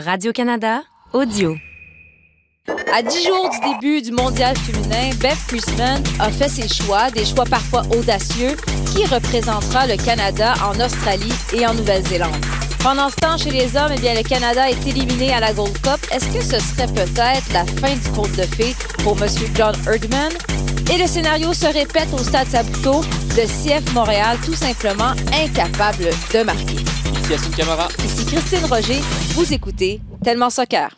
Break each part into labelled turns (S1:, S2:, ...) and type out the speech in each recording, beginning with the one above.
S1: Radio-Canada, audio.
S2: À 10 jours du début du mondial féminin, Beth Priestman a fait ses choix, des choix parfois audacieux, qui représentera le Canada en Australie et en Nouvelle-Zélande. Pendant ce temps, chez les hommes, eh bien, le Canada est éliminé à la Gold Cup. Est-ce que ce serait peut-être la fin du conte de fées pour M. John Erdman? Et le scénario se répète au Stade Saputo, de CF Montréal, tout simplement incapable de marquer.
S3: Ici Yassine Camara.
S2: Ici Christine Roger, vous écoutez Tellement Soccer.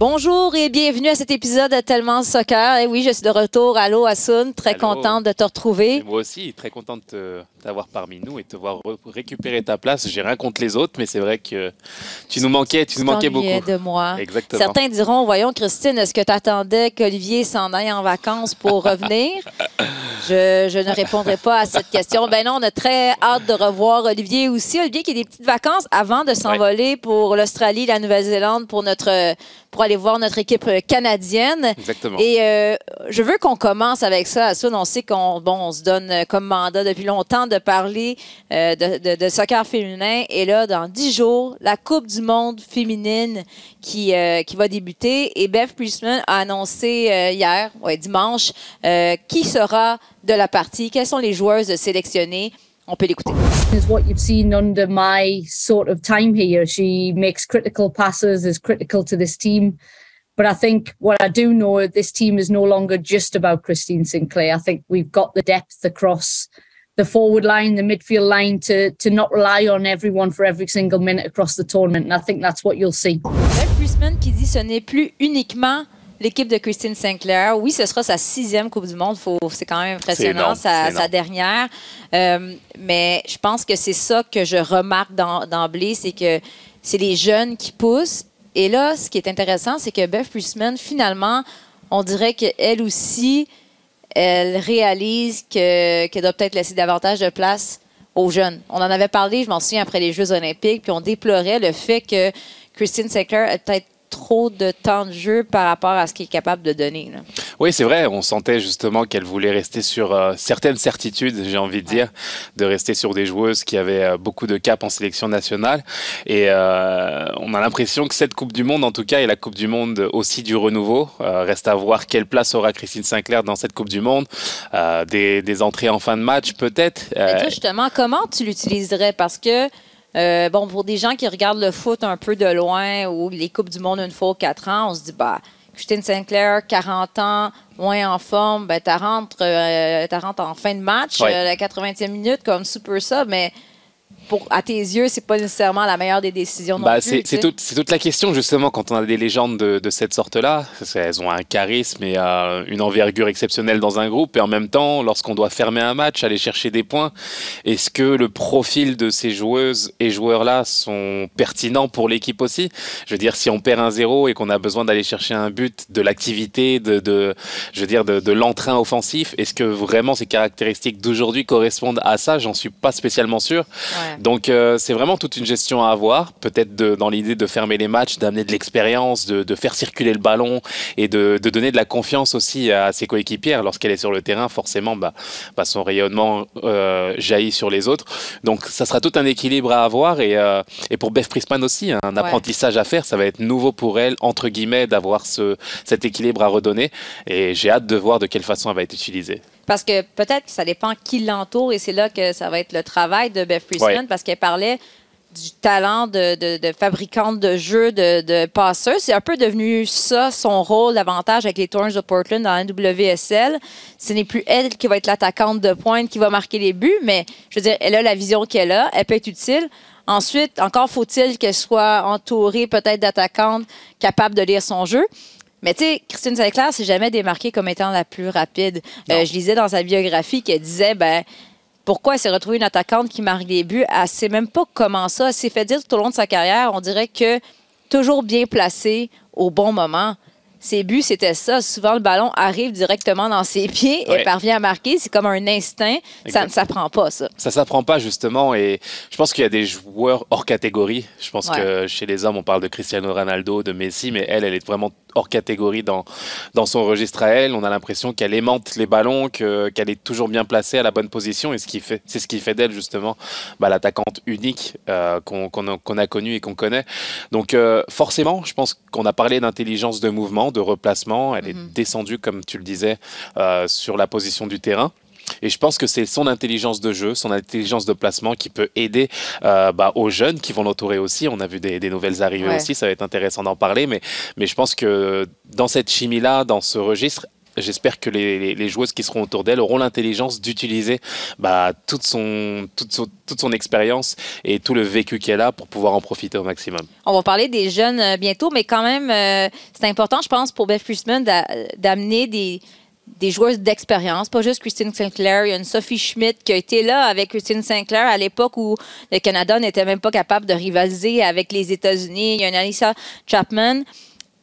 S2: Bonjour et bienvenue à cet épisode de Tellement Soccer. Et oui, je suis de retour. Allô, Assoun. Très
S3: Allô.
S2: contente de te retrouver.
S3: Et moi aussi, très content de te- t'avoir parmi nous et te voir re- récupérer ta place. J'ai rien contre les autres, mais c'est vrai que tu nous manquais, tu nous manquais beaucoup.
S2: De moi.
S3: Exactement.
S2: Certains diront, voyons Christine, est-ce que tu attendais qu'Olivier s'en aille en vacances pour revenir? Je, je ne répondrai pas à cette question. Ben non, on a très hâte de revoir Olivier aussi. Olivier qui a des petites vacances avant de s'envoler pour l'Australie, la Nouvelle-Zélande pour notre pour aller voir notre équipe canadienne.
S3: Exactement.
S2: Et euh, je veux qu'on commence avec ça. Assoun, on sait qu'on bon, on se donne euh, comme mandat depuis longtemps de parler euh, de, de- soccer féminin. Et là, dans dix jours, la Coupe du monde féminine qui, euh, va débuter. Et Beth Priestman a annoncé euh, hier, dimanche, qui sera de la partie, quelles sont les joueuses sélectionnées. On peut l'écouter.
S4: is what you've seen under my sort of time here. She makes critical passes, is critical to this team. But I think what I do know, this team is no longer just about Christine Sinclair. I think we've got the depth across the forward line, the midfield line to to not rely on everyone for every single minute across the tournament. And I think that's what you'll see.
S2: Qui dit ce n'est plus uniquement l'équipe de Christine Sinclair. Oui, ce sera sa sixième Coupe du Monde. C'est quand même impressionnant, sa, sa dernière. Euh, mais je pense que c'est ça que je remarque d'em- d'emblée, c'est que c'est les jeunes qui poussent. Et là, ce qui est intéressant, c'est que Beth Priestman, finalement, on dirait qu'elle aussi, elle réalise que- qu'elle doit peut-être laisser davantage de place aux jeunes. On en avait parlé, je m'en souviens, après les Jeux olympiques, puis on déplorait le fait que Christine Sinclair a peut-être trop de temps de jeu par rapport à ce qu'elle est capable de donner. là.
S3: Oui, c'est vrai. On sentait justement qu'elle voulait rester sur euh, certaines certitudes, j'ai envie de dire, de rester sur des joueuses qui avaient euh, beaucoup de cap en sélection nationale. Et euh, on a l'impression que cette Coupe du Monde, en tout cas, et la Coupe du Monde aussi du renouveau, reste à voir quelle place aura Christine Sinclair dans cette Coupe du Monde. Des, des entrées en fin de match, peut-être.
S2: Justement, comment tu l'utiliserais? Parce que, euh, bon, pour des gens qui regardent le foot un peu de loin ou les Coupes du Monde une fois aux quatre ans, on se dit, bah, Christine Sinclair, 40 ans, moins en forme, ben, tu rentres, en fin de match,
S3: Ouais.
S2: euh, la 80e minute, comme super ça, mais pour, à tes yeux, c'est pas nécessairement la meilleure des décisions
S3: Bah, c'est
S2: sais?
S3: toute, la question justement quand on a des légendes de, de cette sorte-là. Elles ont un charisme et euh, une envergure exceptionnelle dans un groupe et en même temps, lorsqu'on doit fermer un match, aller chercher des points, est-ce que le profil de ces joueuses et joueurs-là sont pertinents pour l'équipe aussi? Je veux dire, si on perd un zéro et qu'on a besoin d'aller chercher un but, de l'activité, de, de, je veux dire, de, de l'entrain offensif, est-ce que vraiment ces caractéristiques d'aujourd'hui correspondent à ça? J'en suis pas spécialement sûr.
S2: Ouais.
S3: Donc euh, c'est vraiment toute une gestion à avoir, peut-être dans l'idée de fermer les matchs, d'amener de l'expérience, de, de faire circuler le ballon et de, de donner de la confiance aussi à ses coéquipières. Lorsqu'elle est sur le terrain, forcément, bah, bah, son rayonnement euh, jaillit sur les autres. Donc ça sera tout un équilibre à avoir et, euh, et pour Beth Priestman aussi, un apprentissage à faire. Ça va être nouveau pour elle, entre guillemets, d'avoir ce, cet équilibre à redonner et j'ai hâte de voir de quelle façon elle va être utilisée.
S2: Parce que peut-être que ça dépend qui l'entoure et c'est là que ça va être le travail de Beth Priestman
S3: Ouais.
S2: parce qu'elle parlait du talent de, de, de fabricante de jeux, de, de. C'est un peu devenu ça, son rôle, l'avantage avec les Thorns de Portland dans la WSL. Ce n'est plus elle qui va être l'attaquante de pointe qui va marquer les buts, mais je veux dire, elle a la vision qu'elle a, elle peut être utile. Ensuite, encore faut-il qu'elle soit entourée peut-être d'attaquantes capables de lire son jeu. Mais tu sais, Christine Sinclair s'est jamais démarquée comme étant la plus rapide. Euh, je lisais dans sa biographie qu'elle disait, ben, pourquoi elle s'est retrouvée une attaquante qui marque des buts? Elle sait même pas comment ça. Elle s'est fait dire tout au long de sa carrière, on dirait que toujours bien placée au bon moment. Ses buts, c'était ça. Souvent, le ballon arrive directement dans ses pieds et
S3: Ouais.
S2: parvient à marquer. C'est comme un instinct. Ça ne s'apprend pas, ça.
S3: Ça s'apprend pas justement et je pense qu'il y a des joueurs hors catégorie. Je pense
S2: Ouais.
S3: que chez les hommes on parle de Cristiano Ronaldo, de Messi, mais elle, elle est vraiment hors catégorie dans, dans son registre à elle. On a l'impression qu'elle aimante les ballons, qu'elle est toujours bien placée à la bonne position. Et ce qui fait, c'est ce qui fait d'elle justement bah, l'attaquante unique euh, qu'on a connue et qu'on connaît. Donc euh, forcément, je pense qu'on a parlé d'intelligence de mouvement, de replacement. Elle est mhm. descendue, comme tu le disais, euh, sur la position du terrain. Et je pense que c'est son intelligence de jeu, son intelligence de placement qui peut aider euh, bah, aux jeunes qui vont l'entourer aussi. On a vu des, nouvelles arrivées aussi, ça va être intéressant d'en parler. Mais, mais je pense que dans cette chimie-là, dans ce registre, J'espère que les, joueuses qui seront autour d'elle auront l'intelligence d'utiliser bah, toute, son, toute, toute son expérience et tout le vécu qu'elle a pour pouvoir en profiter au maximum.
S2: On va parler des jeunes euh, bientôt, mais quand même, euh, c'est important, je pense, pour Beth Friesman d'amener des, des joueuses d'expérience, pas juste Christine Sinclair. Il y a une Sophie Schmidt qui a été là avec Christine Sinclair à l'époque où le Canada n'était même pas capable de rivaliser avec les États-Unis. Il y a une Alissa Chapman.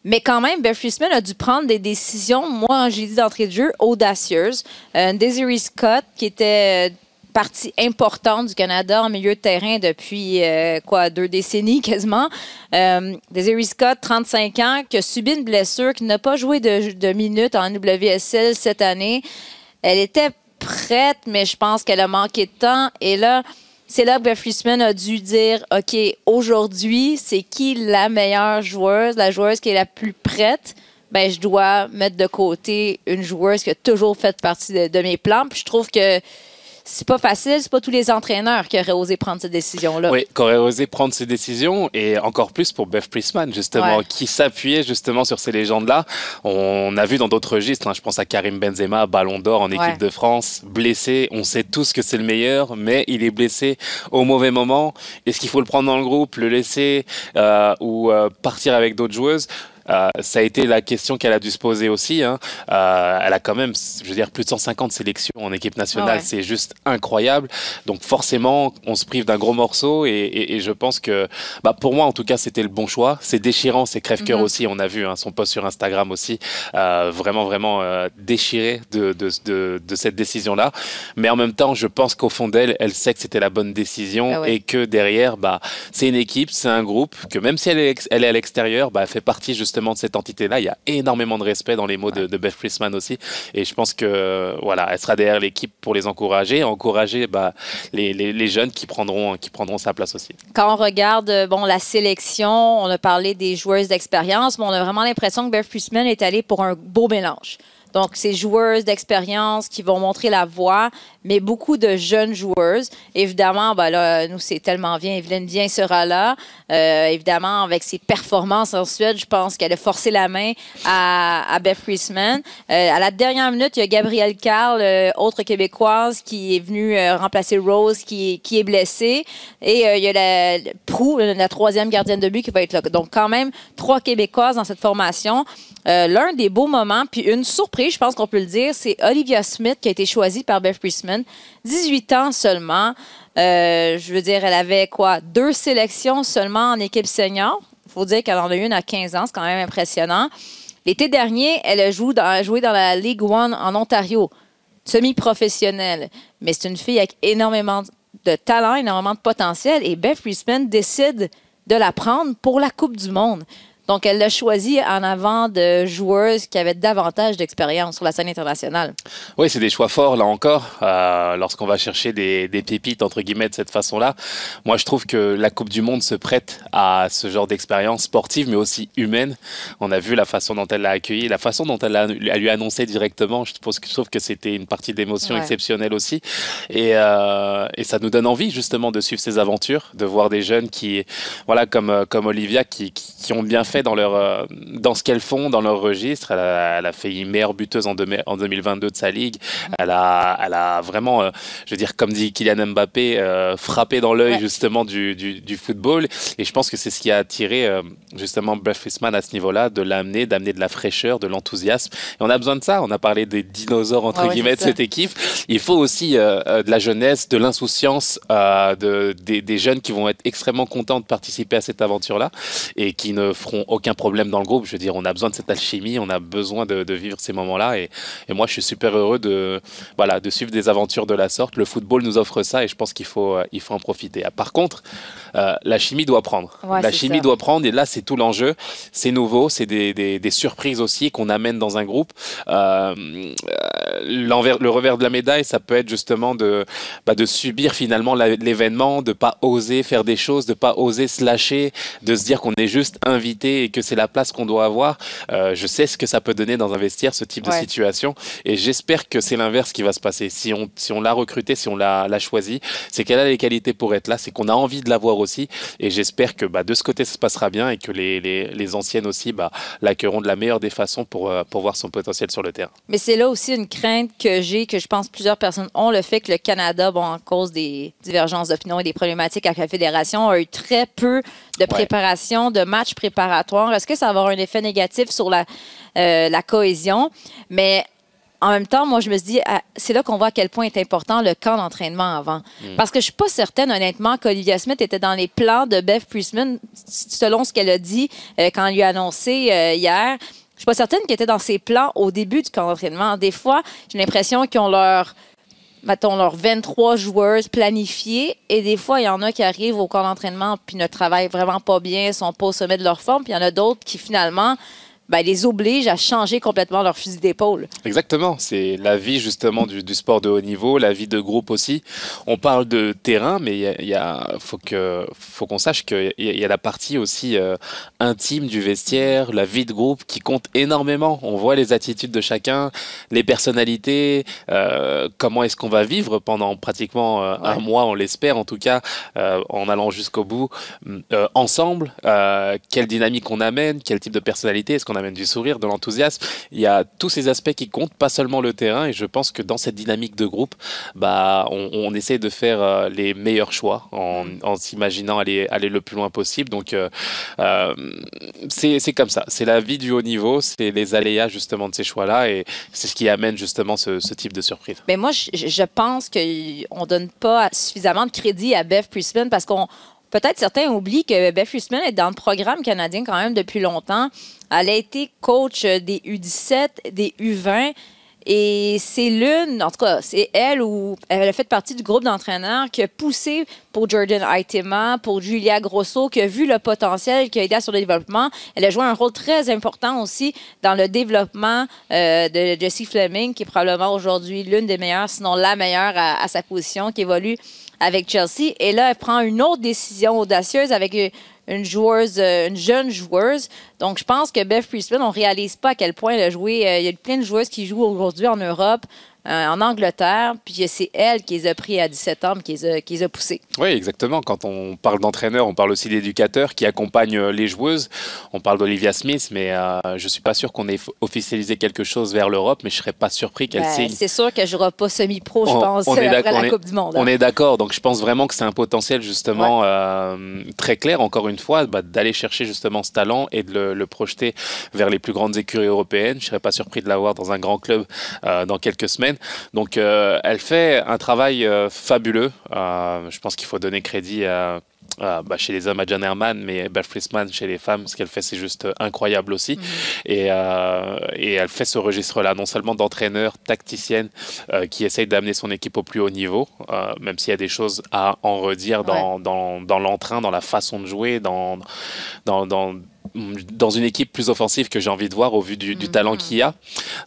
S2: Mais quand même, Beth Friesman a dû prendre des décisions, moi, j'ai dit d'entrée de jeu, audacieuses. Euh, Desiree Scott, qui était euh, partie importante du Canada en milieu de terrain depuis euh, quoi deux décennies quasiment. Euh, Scott, 35 ans, qui a subi une blessure, qui n'a pas joué de, minutes en WSL cette année. Elle était prête, mais je pense qu'elle a manqué de temps. Et là, c'est là que Beth Friesman a dû dire OK, aujourd'hui, c'est qui la meilleure joueuse, la joueuse qui est la plus prête? Ben, je dois mettre de côté une joueuse qui a toujours fait partie de, de mes plans. Puis je trouve que c'est pas facile, c'est pas tous les entraîneurs qui auraient osé prendre cette décision-là.
S3: Oui, qui auraient osé prendre ces décisions et encore plus pour Beth Priestman, justement, qui s'appuyait justement sur ces légendes-là. On a vu dans d'autres registres, hein, je pense à Karim Benzema, Ballon d'Or en équipe de France, blessé. On sait tous que c'est le meilleur, mais il est blessé au mauvais moment. Est-ce qu'il faut le prendre dans le groupe, le laisser euh, ou euh, partir avec d'autres joueuses? Euh, ça a été la question qu'elle a dû se poser aussi. Hein. Euh, elle a quand même, je veux dire, plus de 150 sélections en équipe nationale. C'est juste incroyable. Donc forcément, on se prive d'un gros morceau et, je pense que, bah, pour moi en tout cas, c'était le bon choix. C'est déchirant, c'est crève-cœur mhm. aussi. On a vu hein, son post sur Instagram aussi, euh, vraiment, vraiment déchiré de, de, de, de cette décision-là. Mais en même temps, je pense qu'au fond d'elle, elle sait que c'était la bonne décision ah et que derrière, bah, c'est une équipe, c'est un groupe, que même si elle est, elle est à l'extérieur, bah, elle fait partie justement de cette entité-là. Il y a énormément de respect dans les mots de, Beth Friesman aussi. Et je pense que voilà, elle sera derrière l'équipe pour les encourager, encourager bah, les, les, jeunes qui prendront, qui prendront sa place aussi.
S2: Quand on regarde euh, bon, la sélection, on a parlé des joueuses d'expérience, mais on a vraiment l'impression que Beth Friesman est allée pour un beau mélange. Donc, c'est joueuses d'expérience qui vont montrer la voie, mais beaucoup de jeunes joueuses. Évidemment, ben là, nous, c'est tellement bien. Evelyne Bien sera là. Euh, évidemment, avec ses performances en Suède, je pense qu'elle a forcé la main à, Beth Friesman. Euh, à la dernière minute, il y a Gabrielle Carl, euh, autre québécoise, qui est venue remplacer Rose, qui, est blessée. Et il y a la, Prou, la troisième gardienne de but, qui va être là. Donc, quand même, trois Québécoises dans cette formation. L'un des beaux moments, puis une surprise, je pense qu'on peut le dire, c'est Olivia Smith qui a été choisie par Beth Priestman. 18 ans seulement. Euh, je veux dire, elle avait quoi? Deux sélections seulement en équipe senior. Il faut dire qu'elle en a une à 15 ans, c'est quand même impressionnant. L'été dernier, elle a joué dans, la League One en Ontario, semi-professionnelle. Mais c'est une fille avec énormément de talent, énormément de potentiel. Et Beth Priestman décide de la prendre pour la Coupe du Monde. Donc, elle l'a choisi en avant de joueuses qui avaient davantage d'expérience sur la scène internationale.
S3: Oui, c'est des choix forts, là encore, euh, lorsqu'on va chercher des, pépites, entre guillemets, de cette façon-là. Moi, je trouve que la Coupe du Monde se prête à ce genre d'expérience sportive, mais aussi humaine. On a vu la façon dont elle l'a accueilli, la façon dont elle, a, lui annoncé directement. Je trouve, je trouve que c'était une partie d'émotion exceptionnelle aussi. Et, euh, et, ça nous donne envie, justement, de suivre ces aventures, de voir des jeunes qui, voilà, comme, comme Olivia, qui, qui ont bien fait dans, leur, euh, dans ce qu'elles font, dans leur registre. Elle a, elle a fait meilleure buteuse en, en 2022 de sa ligue. Elle a, elle a vraiment, euh, je veux dire, comme dit Kylian Mbappé, euh, frappé dans l'œil justement du, du, football. Et je pense que c'est ce qui a attiré justement Brett Frisman à ce niveau-là, de l'amener, d'amener de la fraîcheur, de l'enthousiasme. Et on a besoin de ça. On a parlé des dinosaures, entre guillemets, de cette équipe. Il faut aussi de la jeunesse, de l'insouciance, de, des, des jeunes qui vont être extrêmement contents de participer à cette aventure-là et qui ne feront aucun problème dans le groupe. Je veux dire, on a besoin de cette alchimie, on a besoin de, vivre ces moments-là. Et, moi, je suis super heureux de, voilà, de suivre des aventures de la sorte. Le football nous offre ça et je pense qu'il faut, il faut en profiter. Ah, par contre, la chimie doit prendre. la chimie doit prendre et là, c'est tout l'enjeu. C'est nouveau, c'est des, des, surprises aussi qu'on amène dans un groupe. le revers de la médaille, ça peut être justement de, bah, de subir finalement l'événement, de pas oser faire des choses, de pas oser se lâcher, de se dire qu'on est juste invité et que c'est la place qu'on doit avoir. Euh, je sais ce que ça peut donner dans un vestiaire, ce type de situation, et j'espère que c'est l'inverse qui va se passer. Si on, si on l'a recruté, si on l'a choisi, c'est qu'elle a les qualités pour être là, c'est qu'on a envie de l'avoir aussi, et j'espère que bah, de ce côté ça se passera bien et que les, les, les anciennes aussi bah, l'accueilleront de la meilleure des façons pour, euh, pour voir son potentiel sur le terrain.
S2: Mais c'est là aussi une crainte que j'ai, que je pense plusieurs personnes ont, le fait que le Canada, bon, en cause des divergences d'opinion et des problématiques avec la fédération, a eu très peu de préparation, de matchs préparatoires. Est-ce que ça va avoir un effet négatif sur la, euh, la cohésion? Mais en même temps, moi, je me suis dit, ah, c'est là qu'on voit à quel point est important le camp d'entraînement avant. Hmm. Parce que je suis pas certaine, honnêtement, qu'Olivia Smith était dans les plans de Beth Priestman, selon ce qu'elle a dit euh, quand elle lui a annoncé euh, hier. Je suis pas certaine qu'elle était dans ses plans au début du camp d'entraînement. Des fois, j'ai l'impression qu'ils ont leur mettons, leurs 23 joueuses planifiées. Et des fois, il y en a qui arrivent au camp d'entraînement puis ne travaillent vraiment pas bien, sont pas au sommet de leur forme. Puis il y en a d'autres qui, finalement, ben, les oblige à changer complètement leur fusil d'épaule.
S3: Exactement. C'est la vie justement du, sport de haut niveau, la vie de groupe aussi. On parle de terrain, mais il y a, faut que faut qu'on sache qu'il y, a la partie aussi euh, intime du vestiaire, la vie de groupe qui compte énormément. On voit les attitudes de chacun, les personnalités, euh, comment est-ce qu'on va vivre pendant pratiquement euh, un mois, on l'espère en tout cas, en allant jusqu'au bout ensemble. quelle dynamique on amène, quel type de personnalité est-ce qu'on on amène du sourire, de l'enthousiasme. Il y a tous ces aspects qui comptent, pas seulement le terrain. Et je pense que dans cette dynamique de groupe, bah, on, essaie de faire euh, les meilleurs choix en, s'imaginant aller, aller le plus loin possible. Donc, euh, euh, c'est comme ça. C'est la vie du haut niveau, c'est les aléas justement de ces choix-là. Et c'est ce qui amène justement ce, type de surprise.
S2: Mais moi, je, je pense qu'on ne donne pas suffisamment de crédit à Bev Priestman parce qu'on peut-être certains oublient que Beth Huisman est dans le programme canadien quand même depuis longtemps. Elle a été coach des U17, des U20. Et c'est l'une, en tout cas, c'est elle ou elle a fait partie du groupe d'entraîneurs qui a poussé pour Jordan Aitema, pour Julia Grosso, qui a vu le potentiel, qui a aidé sur le développement. Elle a joué un rôle très important aussi dans le développement euh, de Jessie Fleming, qui est probablement aujourd'hui l'une des meilleures, sinon la meilleure à sa position, qui évolue avec Chelsea. Et là, elle prend une autre décision audacieuse avec une joueuse, euh, une jeune joueuse. Donc, je pense que Beth Priestman, on réalise pas à quel point elle a joué. Euh, il y a plein de joueuses qui jouent aujourd'hui en Europe. Euh, en Angleterre, puis c'est elle qui les a pris à 17 ans, qui les a, qui les a poussés.
S3: Oui, exactement. Quand on parle d'entraîneur, on parle aussi d'éducateur qui accompagne euh, les joueuses. On parle d'Olivia Smith, mais euh, je ne suis pas sûr qu'on ait officialisé quelque chose vers l'Europe, mais je ne serais pas surpris qu'elle ben, signe.
S2: C'est sûr qu'elle ne jouera pas semi-pro, je pense, on est après la Coupe du Monde.
S3: On est d'accord. Donc, je pense vraiment que c'est un potentiel, justement, très clair, encore une fois, bah, d'aller chercher justement ce talent et de le, projeter vers les plus grandes écuries européennes. Je ne serais pas surpris de l'avoir dans un grand club dans quelques semaines. Donc euh, elle fait un travail euh, fabuleux. Euh, je pense qu'il faut donner crédit à, bah, chez les hommes à John Herman, mais Beth Friesman chez les femmes, ce qu'elle fait, c'est juste incroyable aussi. Mhm. Et, et, elle fait ce registre-là, non seulement d'entraîneur, tacticienne, qui essaye d'amener son équipe au plus haut niveau, même s'il y a des choses à en redire dans, dans, dans l'entrain, dans la façon de jouer, dans, dans, dans dans une équipe plus offensive que j'ai envie de voir au vu du, talent qu'il y a.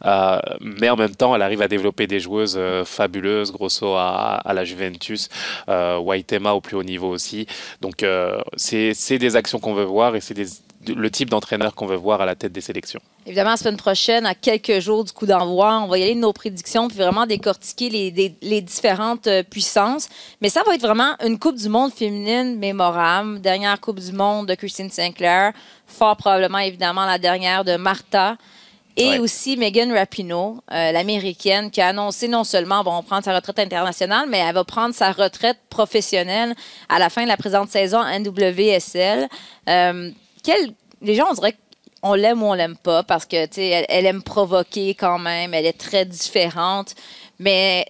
S3: Euh, mais en même temps, elle arrive à développer des joueuses euh, fabuleuses, Grosso à, la Juventus, euh, Waitema au plus haut niveau aussi. Donc, euh, c'est des actions qu'on veut voir et c'est le type d'entraîneur qu'on veut voir à la tête des sélections.
S2: Évidemment, la semaine prochaine, à quelques jours du coup d'envoi, on va y aller de nos prédictions puis vraiment décortiquer les, les, différentes puissances. Mais ça va être vraiment une Coupe du Monde féminine mémorable. Dernière Coupe du Monde de Christine Sinclair fort probablement évidemment la dernière de Martha. Et aussi Megan Rapinoe, euh, l'américaine, qui a annoncé non seulement bon, prendre sa retraite internationale, mais elle va prendre sa retraite professionnelle à la fin de la présente saison NWSL. Euh, les gens, on dirait qu'on l'aime ou on l'aime pas parce que elle, elle aime provoquer quand même, elle est très différente. Mais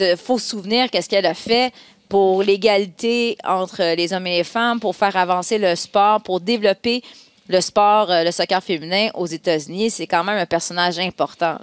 S2: il faut se souvenir qu'est-ce qu'elle a fait pour l'égalité entre les hommes et les femmes, pour faire avancer le sport, pour développer le sport, le soccer féminin aux États-Unis, c'est quand même un personnage important.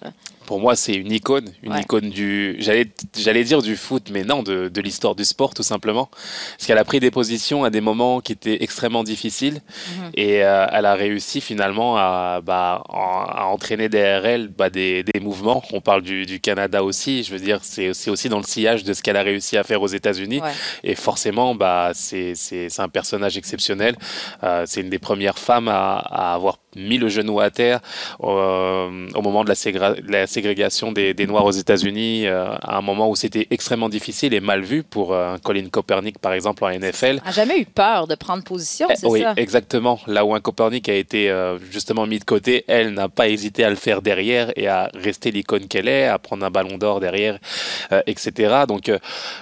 S3: Pour moi, c'est une icône, une icône du, j'allais, j'allais dire du foot, mais non, de, de l'histoire du sport, tout simplement. Parce qu'elle a pris des positions à des moments qui étaient extrêmement difficiles mhm. et euh, elle a réussi finalement à, bah, à entraîner derrière elle bah, des, des, mouvements. On parle du, du, Canada aussi, je veux dire, c'est, aussi dans le sillage de ce qu'elle a réussi à faire aux États-Unis. Et forcément, bah, c'est, c'est, c'est un personnage exceptionnel. Euh, c'est une des premières femmes à, à avoir mis le genou à terre euh, au moment de la, la ségrégation des, des, Noirs aux États-Unis, euh, à un moment où c'était extrêmement difficile et mal vu pour euh, Colin Kaepernick, par exemple, en NFL.
S2: A jamais eu peur de prendre position, c'est
S3: oui, ça? Oui, exactement. Là où un Kaepernick a été justement mis de côté, elle n'a pas hésité à le faire derrière et à rester l'icône qu'elle est, à prendre un ballon d'or derrière, etc. Donc,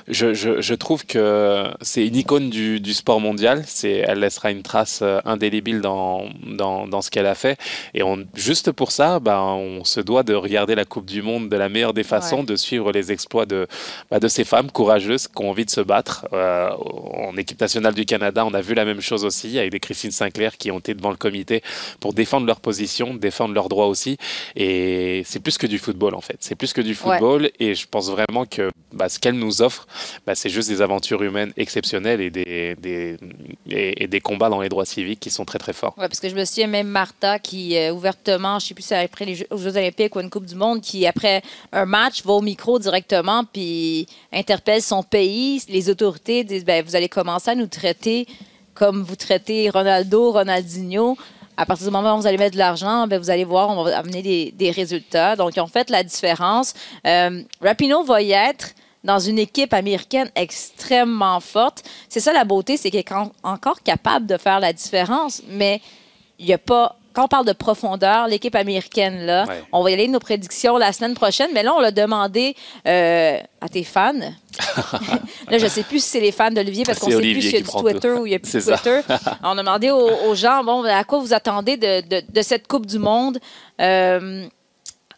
S3: je, je, je, trouve que c'est une icône du, du sport mondial. Elle laissera une trace indélébile dans, dans, dans ce qu'elle a fait. Et on, juste pour ça, bah, on se doit de regarder la Coupe du Monde de la meilleure des façons, de suivre les exploits de, bah, de ces femmes courageuses qui ont envie de se battre. Euh, en équipe nationale du Canada, on a vu la même chose aussi, avec des Christine Sinclair qui ont été devant le comité pour défendre leur position, défendre leurs droits aussi. Et c'est plus que du football, en fait. C'est plus que du football. Et je pense vraiment que bah, ce qu'elle nous offre, bah, c'est juste des aventures humaines exceptionnelles et des, des, et, des combats dans les droits civiques qui sont très, très forts.
S2: Ouais, parce que je me souviens même Martha qui, euh, ouvertement, je ne sais plus si après les Jeux, Olympiques ou une Coupe du Monde, qui, après un match, va au micro directement puis interpelle son pays. Les autorités disent ben, Vous allez commencer à nous traiter comme vous traitez Ronaldo, Ronaldinho. À partir du moment où vous allez mettre de l'argent, ben, vous allez voir, on va amener des, des résultats. Donc, en fait la différence. Euh, Rapino va y être dans une équipe américaine extrêmement forte. C'est ça la beauté, c'est qu'il est encore capable de faire la différence, mais il n'y a pas quand on parle de profondeur, l'équipe américaine, là, on va y aller de nos prédictions la semaine prochaine, mais là, on l'a demandé euh, à tes fans. là, je ne sais plus si c'est les fans d'Olivier parce qu'on ne sait plus s'il y a du Twitter ou il n'y a plus de Twitter. on a demandé aux, gens, bon, à quoi vous attendez de, cette Coupe du Monde? Euh,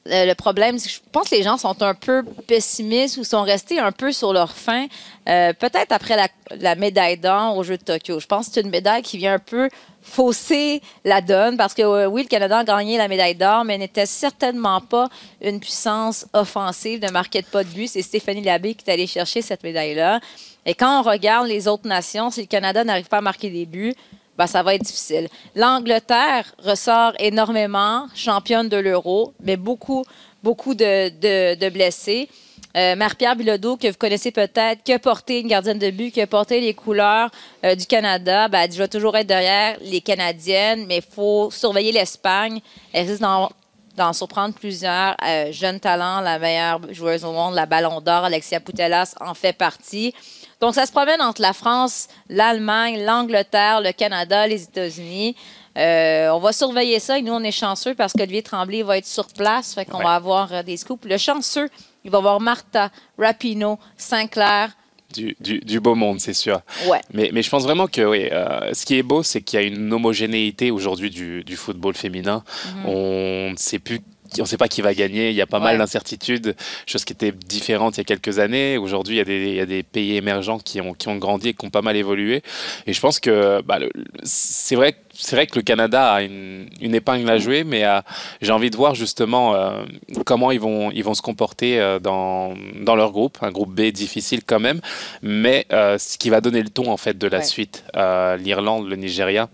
S2: le problème, c'est que je pense que les gens sont un peu pessimistes ou sont restés un peu sur leur fin. Euh, peut-être après la, la médaille d'or au Jeu de Tokyo. Je pense que c'est une médaille qui vient un peu fausser la donne parce que euh, oui, le Canada a gagné la médaille d'or, mais n'était certainement pas une puissance offensive, ne marquait pas de but. C'est Stéphanie Labbé qui est allée chercher cette médaille-là. Et quand on regarde les autres nations, si le Canada n'arrive pas à marquer des buts, ben, ça va être difficile. L'Angleterre ressort énormément, championne de l'euro, mais beaucoup, beaucoup de, de blessés. Euh, Marie-Pierre Bilodeau, que vous connaissez peut-être, qui a porté une gardienne de but, qui a porté les couleurs euh, du Canada, ben, elle dit, je vais toujours être derrière les Canadiennes, mais il faut surveiller l'Espagne. Elle risque d'en surprendre plusieurs euh, jeunes talents. La meilleure joueuse au monde, la Ballon d'Or, Alexia Putellas, en fait partie. Donc, ça se promène entre la France, l'Allemagne, l'Angleterre, le Canada, les États-Unis. On va surveiller ça et nous, on est chanceux parce qu'Olivier Tremblay va être sur place. Fait qu'on va avoir des scoops. Le chanceux, il va avoir Martha, Rapino, Sinclair.
S3: Du, du, beau monde, c'est sûr.
S2: Ouais.
S3: Mais, mais, je pense vraiment que oui, euh, ce qui est beau, c'est qu'il y a une homogénéité aujourd'hui du, du, football féminin. Mhm. On ne sait plus on ne sait pas qui va gagner. Il y a pas mal d'incertitudes, chose qui était différente il y a quelques années. Aujourd'hui, il, il, y a des pays émergents qui ont, qui ont grandi et qui ont pas mal évolué. Et je pense que bah, c'est vrai, que le Canada a une, une épingle à jouer, mais euh, j'ai envie de voir justement euh, comment ils vont, ils vont se comporter euh, dans, dans leur groupe, un groupe B difficile quand même, mais ce qui va donner le ton en fait de la suite, l'Irlande, le Nigeria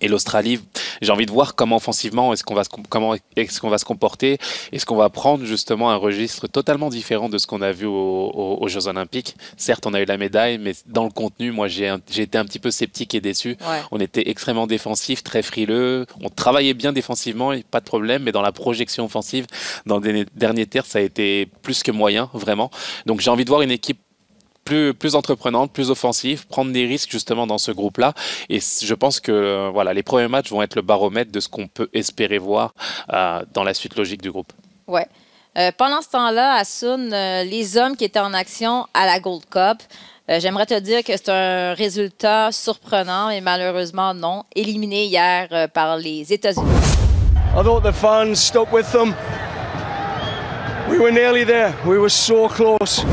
S3: et l'Australie, j'ai envie de voir comment offensivement est-ce qu'on va se, comment est-ce qu'on va se comporter, est-ce qu'on va prendre justement un registre totalement différent de ce qu'on a vu aux, Jeux Olympiques. Certes, on a eu la médaille, mais dans le contenu, moi, j'ai, été un petit peu sceptique et déçu. On était extrêmement défensif, très frileux. On travaillait bien défensivement, pas de problème, mais dans la projection offensive, dans les derniers terres, ça a été plus que moyen, vraiment. Donc, j'ai envie de voir une équipe plus, plus entreprenante, plus offensive, prendre des risques justement dans ce groupe-là. Et je pense que euh, voilà, les premiers matchs vont être le baromètre de ce qu'on peut espérer voir euh, dans la suite logique du groupe.
S2: Ouais. Euh, pendant ce temps-là, à Sun, les hommes qui étaient en action à la Gold Cup, j'aimerais te dire que c'est un résultat surprenant, mais malheureusement non, éliminé hier par les États-Unis. I thought the fans stuck with them. We were nearly there. We were so close.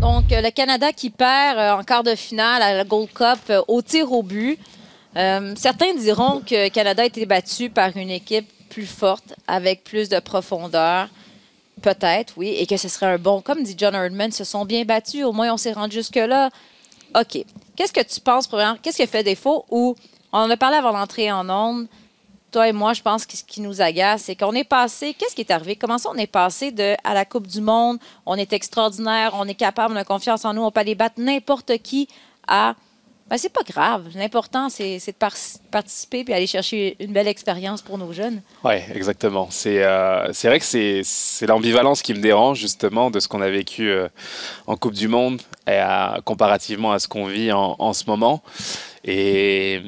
S2: Donc, le Canada qui perd euh, en quart de finale à la Gold Cup euh, au tir au but. Euh, certains diront que le Canada a été battu par une équipe plus forte, avec plus de profondeur. Peut-être, oui, et que ce serait un bon. Comme dit John Herdman, se sont bien battus. Au moins, on s'est rendu jusque-là. OK. Qu'est-ce que tu penses, premièrement? Qu'est-ce qui fait défaut? Ou on en a parlé avant l'entrée en onde. Toi et moi, je pense que ce qui nous agace, c'est qu'on est passé. Qu'est-ce qui est arrivé? Comment ça, on est passé de à la Coupe du Monde, on est extraordinaire, on est capable, on a confiance en nous, on peut aller battre n'importe qui à ben, c'est pas grave. L'important, c'est de par participer et aller chercher une belle expérience pour nos jeunes.
S3: Oui, exactement. C'est euh, vrai que c'est l'ambivalence qui me dérange, justement, de ce qu'on a vécu euh, en Coupe du Monde et comparativement à ce qu'on vit en, en, ce moment. Et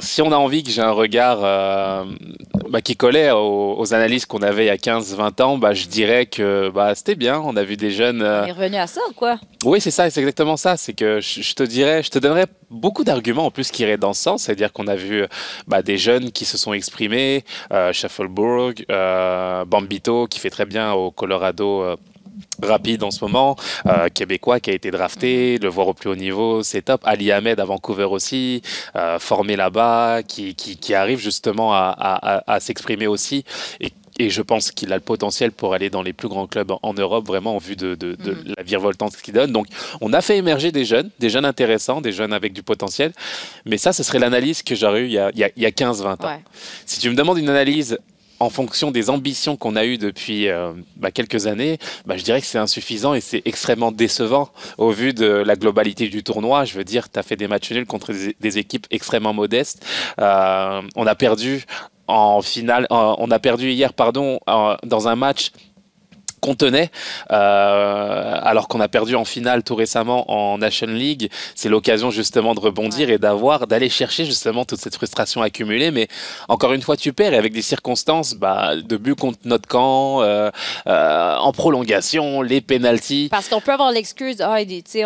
S3: si on a envie que j'ai un regard euh, bah, qui collait aux, analyses qu'on avait il y a 15-20 ans, bah, je dirais que bah, c'était bien. On a vu des jeunes.
S2: Euh, on est revenu à ça, quoi?
S3: Oui, c'est ça, c'est exactement ça. C'est que je, te dirais, je te donnerais beaucoup d'arguments en plus qui iraient dans ce sens. C'est-à-dire qu'on a vu bah, des jeunes qui se sont exprimés, euh, Shufflebourg, euh, Bambito qui fait très bien au Colorado euh, rapide en ce moment, euh, québécois qui a été drafté, le voir au plus haut niveau, c'est top. Ali Ahmed à Vancouver aussi, euh, formé là-bas, qui, qui, qui, arrive justement à, à, à s'exprimer aussi. Et, et, je pense qu'il a le potentiel pour aller dans les plus grands clubs en Europe, vraiment en vue de, de, de mm. la virevoltante qu'il donne. Donc, on a fait émerger des jeunes, des jeunes intéressants, des jeunes avec du potentiel. Mais ça, ce serait l'analyse que j'aurais eue il y a, y a 15-20 ans. Ouais. Si tu me demandes une analyse en fonction des ambitions qu'on a eues depuis euh, bah, quelques années, bah, je dirais que c'est insuffisant et c'est extrêmement décevant au vu de la globalité du tournoi. Je veux dire, tu as fait des matchs nuls contre des, équipes extrêmement modestes. Euh, on a perdu en finale, on a perdu hier, pardon, dans un match qu'on tenait, euh, alors qu'on a perdu en finale tout récemment en Nation League. C'est l'occasion justement de rebondir et d'avoir, d'aller chercher justement toute cette frustration accumulée. Mais encore une fois, tu perds et avec des circonstances bah, de but contre notre camp, euh, euh, en prolongation, les pénalties.
S2: Parce qu'on peut avoir l'excuse, ah,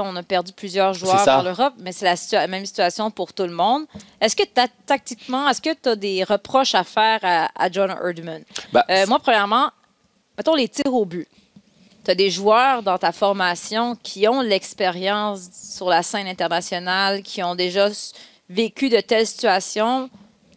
S2: on a perdu plusieurs joueurs par l'Europe, mais c'est la, même situation pour tout le monde. Est-ce que tactiquement, est-ce que tu as des reproches à faire à, John Erdman? Bah, moi, premièrement, mettons les tirs au but. Tu as des joueurs dans ta formation qui ont l'expérience sur la scène internationale, qui ont déjà vécu de telles situations,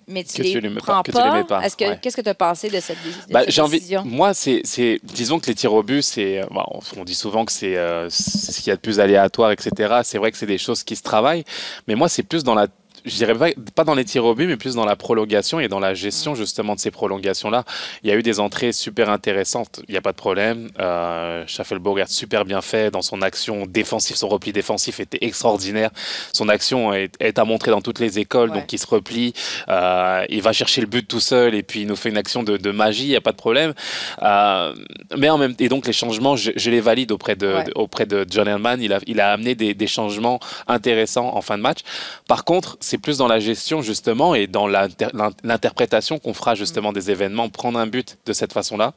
S2: mais tu ne les, prends pas. Est-ce que qu'est-ce que tu as pensé de cette, bah, décision?
S3: Moi, c'est, disons que les tirs au but, c'est, bah, on, dit souvent que c'est, euh, c'est ce qu'il y a de plus aléatoire, etc. C'est vrai que c'est des choses qui se travaillent, mais moi, c'est plus dans la je dirais pas, pas dans les tirs au but, mais plus dans la prolongation et dans la gestion justement de ces prolongations-là. Il y a eu des entrées super intéressantes, il n'y a pas de problème. Euh, Schaffelbourg a super bien fait dans son action défensive, son repli défensif était extraordinaire. Son action est, à montrer dans toutes les écoles, donc il se replie, euh, il va chercher le but tout seul et puis il nous fait une action de, magie, il n'y a pas de problème. Euh, mais en même et donc les changements, je, les valide auprès de, auprès de John Hellman. Il a, il a amené des, des changements intéressants en fin de match. Par contre, c'est plus dans la gestion justement et dans l'interprétation qu'on fera justement des événements, prendre un but de cette façon-là.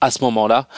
S3: À ce moment-là,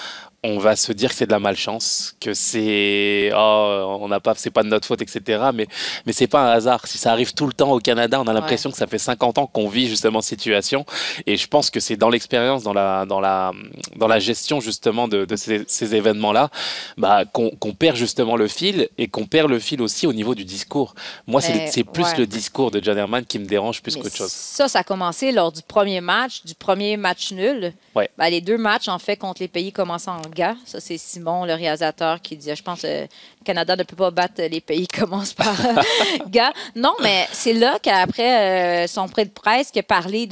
S3: on va se dire que c'est de la malchance, que c'est oh, on n'a pas, c'est pas de notre faute, etc. Mais mais c'est pas un hasard. Si ça arrive tout le temps au Canada, on a l'impression que ça fait 50 ans qu'on vit justement cette situation. Et je pense que c'est dans l'expérience, dans la dans la dans la gestion justement de, de ces, ces événements-là, bah, qu'on perd justement le fil et qu'on perd le fil aussi au niveau du discours. Moi, c'est plus le discours de John Herman qui me dérange plus qu'autre chose.
S2: Ça, ça a commencé lors du premier match, du premier match nul.
S3: Ouais.
S2: Bah, les deux matchs en fait contre les pays commençant en gars. Ça, c'est Simon, le réalisateur, qui dit Je pense que le Canada ne peut pas battre les pays qui commencent par euh, gars. Non, mais c'est là qu'après euh, son prêt de presse qui a parlé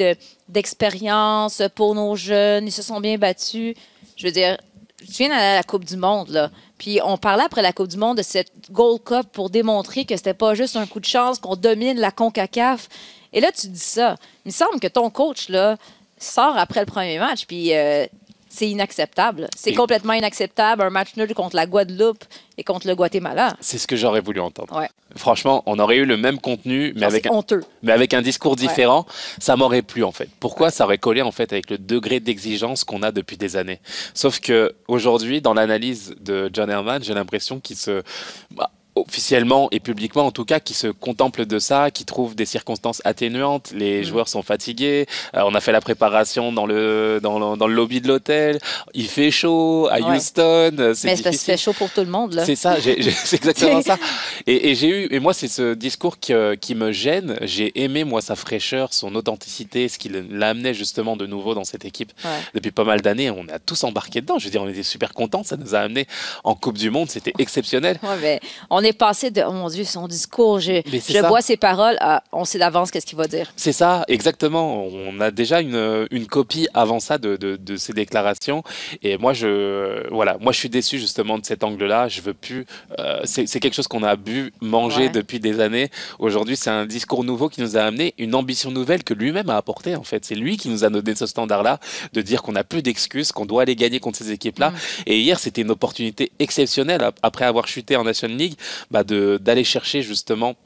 S2: d'expérience pour nos jeunes. Ils se sont bien battus. Je veux dire, je viens à la Coupe du Monde, là. Puis on parlait après la Coupe du Monde de cette Gold Cup pour démontrer que c'était pas juste un coup de chance, qu'on domine la CONCACAF. Et là, tu dis ça. Il me semble que ton coach, là, sort après le premier match, puis euh, c'est inacceptable. C'est complètement inacceptable un match nul contre la Guadeloupe et contre le Guatemala.
S3: C'est ce que j'aurais voulu entendre.
S2: Ouais.
S3: Franchement, on aurait eu le même contenu, mais, avec un, mais avec un discours différent. Ça m'aurait plu en fait. Pourquoi Ça aurait collé en fait avec le degré d'exigence qu'on a depuis des années? Sauf que aujourd'hui, dans l'analyse de John Herman, j'ai l'impression qu'il se. Bah, officiellement et publiquement en tout cas, qui se contemplent de ça, qui trouvent des circonstances atténuantes. Les mm. joueurs sont fatigués. Euh, on a fait la préparation dans le, dans le, le lobby de l'hôtel. Il fait chaud à Houston.
S2: Mais ça fait chaud pour tout le monde.
S3: C'est ça, c'est exactement ça. Et, j'ai eu, et moi, c'est ce discours qui, euh, qui me gêne. J'ai aimé, moi, sa fraîcheur, son authenticité, ce qui l'amenait justement de nouveau dans cette équipe depuis pas mal d'années. On a tous embarqué dedans. Je veux dire, on était super contents. Ça nous a amené en Coupe du Monde. C'était exceptionnel.
S2: mais on est passé de, oh mon Dieu, son discours, je, je vois ses paroles, on sait d'avance qu'est-ce qu'il va dire.
S3: C'est ça, exactement. On a déjà une, une copie avant ça de, de, de ses déclarations. Et moi, je, voilà, moi, je suis déçu justement de cet angle-là. Je veux plus. Euh, c'est quelque chose qu'on a bu, mangé depuis des années. Aujourd'hui, c'est un discours nouveau qui nous a amené une ambition nouvelle que lui-même a apporté. En fait, c'est lui qui nous a donné ce standard-là de dire qu'on n'a plus d'excuses, qu'on doit aller gagner contre ces équipes-là. Mm. Et hier, c'était une opportunité exceptionnelle après avoir chuté en National League, bah, d'aller chercher justement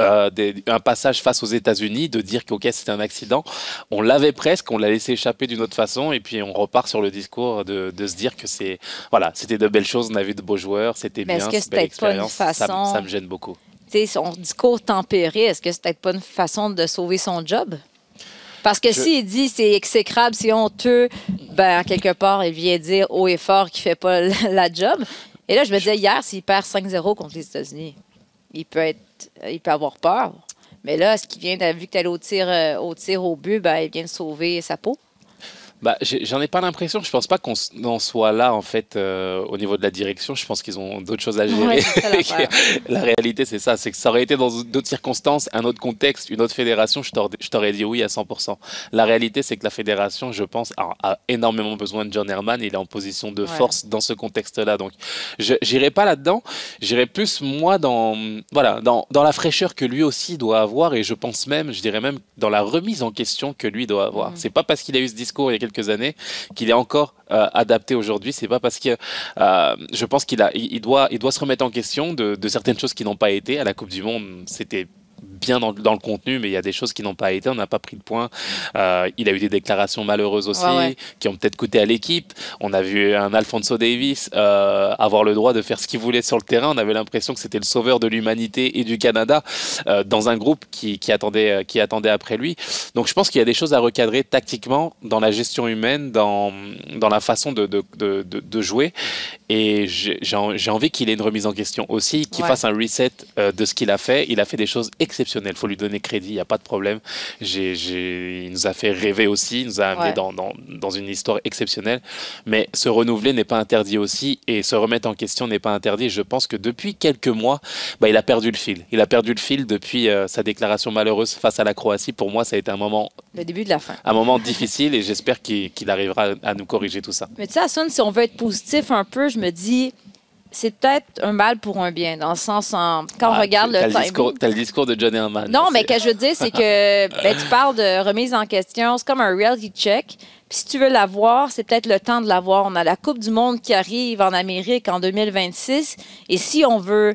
S3: euh, un passage face aux États-Unis, de dire que c'était un accident. On l'avait presque, on l'a laissé échapper d'une autre façon, et puis on repart sur le discours de, se dire que c'est voilà, c'était de belles choses, on a vu de beaux joueurs, c'était bien,
S2: c'est belle expérience. Façon...
S3: Ça, ça, me gêne beaucoup.
S2: son discours tempéré, est-ce que c'est peut-être pas une façon de sauver son job? Parce que s'il dit c'est exécrable, c'est honteux, ben quelque part, il vient dire haut et fort qu'il fait pas la job. Et là, je me disais, hier, s'il perd 5-0 contre les États-Unis, il peut être il peut avoir peur. Mais là, ce qui vient, vu que tu es au tir, euh, au tir au but, ben, il vient de sauver sa peau.
S3: Bah, j'en ai, pas l'impression. Je pense pas qu'on en soit là en fait euh, au niveau de la direction. Je pense qu'ils ont d'autres choses à gérer. la réalité, c'est ça. C'est que ça aurait été dans d'autres circonstances, un autre contexte, une autre fédération. Je t'aurais dit oui à 100%. La réalité, c'est que la fédération, je pense, a, énormément besoin de John Herman. Il est en position de force dans ce contexte-là. Donc, je n'irai pas là-dedans. J'irai plus moi dans voilà dans, dans la fraîcheur que lui aussi doit avoir. Et je pense même, je dirais même dans la remise en question que lui doit avoir. Mm. C'est pas parce qu'il a eu ce discours il y a quelques années qu'il est encore euh, adapté aujourd'hui. C'est pas parce que euh, je pense qu'il a, il doit, il doit se remettre en question de, de certaines choses qui n'ont pas été à la Coupe du Monde. C'était bien dans, le contenu, mais il y a des choses qui n'ont pas été. On n'a pas pris de point. Euh, il a eu des déclarations malheureuses aussi, qui ont peut-être coûté à l'équipe. On a vu un Alfonso Davis euh, avoir le droit de faire ce qu'il voulait sur le terrain. On avait l'impression que c'était le sauveur de l'humanité et du Canada euh, dans un groupe qui, attendait, qui attendait après lui. Donc je pense qu'il y a des choses à recadrer tactiquement dans la gestion humaine, dans, dans la façon de, de, de, de jouer. Et j'ai envie qu'il ait une remise en question aussi, qu'il fasse un reset de ce qu'il a fait. Il a fait des choses exceptionnelles il faut lui donner crédit, il n'y a pas de problème. il nous a fait rêver aussi, il nous a amené dans, dans, une histoire exceptionnelle. Mais se renouveler n'est pas interdit aussi et se remettre en question n'est pas interdit. Je pense que depuis quelques mois, bah, il a perdu le fil. Il a perdu le fil depuis euh, sa déclaration malheureuse face à la Croatie. Pour moi, ça a été un moment.
S2: Le début de la fin.
S3: Un moment difficile et j'espère qu'il arrivera à nous corriger tout ça.
S2: Mais tu sais, si on veut être positif un peu, je me dis c'est peut-être un mal pour un bien, dans le sens en, quand on ah, regarde le
S3: timing. T'as le discours de Johnny Herman.
S2: Non, mais ce que je veux dire, c'est que ben, tu parles de remise en question, c'est comme un reality check. Puis si tu veux l'avoir, c'est peut-être le temps de l'avoir. On a la Coupe du Monde qui arrive en Amérique en 2026. Et si on veut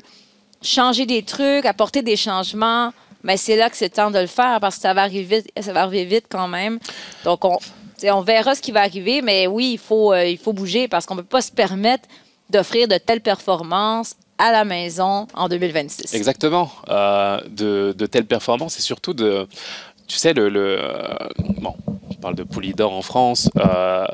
S2: changer des trucs, apporter des changements, ben c'est là que c'est temps de le faire parce que ça va arriver vite, ça va arriver vite quand même. Donc, on, on verra ce qui va arriver, mais oui, il faut, euh, il faut bouger parce qu'on ne peut pas se permettre d'offrir de telles performances à la maison en 2026.
S3: Exactement, euh, de, de, telles performances et surtout de, tu sais, le, euh, bon, parle de Poulidor en France. Euh,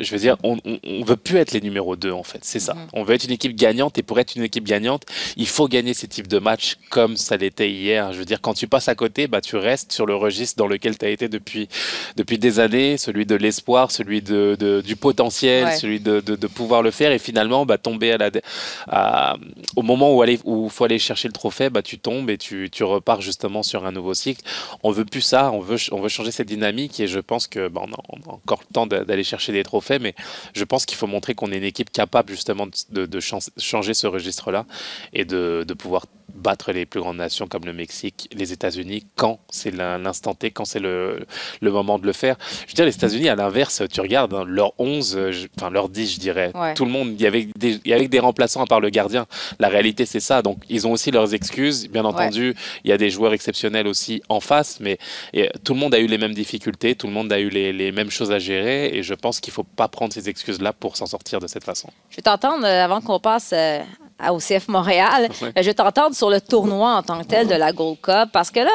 S3: je veux dire, on, on, veut plus être les numéros 2 en fait. C'est ça. Mhm. On veut être une équipe gagnante et pour être une équipe gagnante, il faut gagner ces types de matchs comme ça l'était hier. Je veux dire, quand tu passes à côté, bah tu restes sur le registre dans lequel tu as été depuis depuis des années, celui de l'espoir, celui de, du potentiel, celui de, de, pouvoir le faire et finalement bah, tomber à la au moment où il où faut aller chercher le trophée, bah tu tombes et tu, tu repars justement sur un nouveau cycle. On veut plus ça. On veut on veut changer cette dynamique et je pense que on, a, encore le temps d'aller chercher des trophées, mais je pense qu'il faut montrer qu'on est une équipe capable justement de, changer ce registre-là et de, pouvoir battre les plus grandes nations comme le Mexique, les États-Unis, quand c'est l'instant T, quand c'est le, moment de le faire. Je veux dire, les États-Unis, à l'inverse, tu regardes hein, leur 11, enfin leur 10, je dirais, tout le monde, il y, avait des, il y avait des remplaçants à part le gardien. La réalité, c'est ça. Donc, ils ont aussi leurs excuses. Bien entendu, il y a des joueurs exceptionnels aussi en face, mais tout le monde a eu les mêmes difficultés, tout le monde a eu les, mêmes choses à gérer et je pense qu'il ne faut pas prendre ces excuses-là pour s'en sortir de cette façon.
S2: Je vais t'entendre euh, avant qu'on passe euh, au CF Montréal.
S3: Ouais.
S2: Euh, Je vais t'entendre sur le tournoi en tant que tel de la Gold Cup parce que là,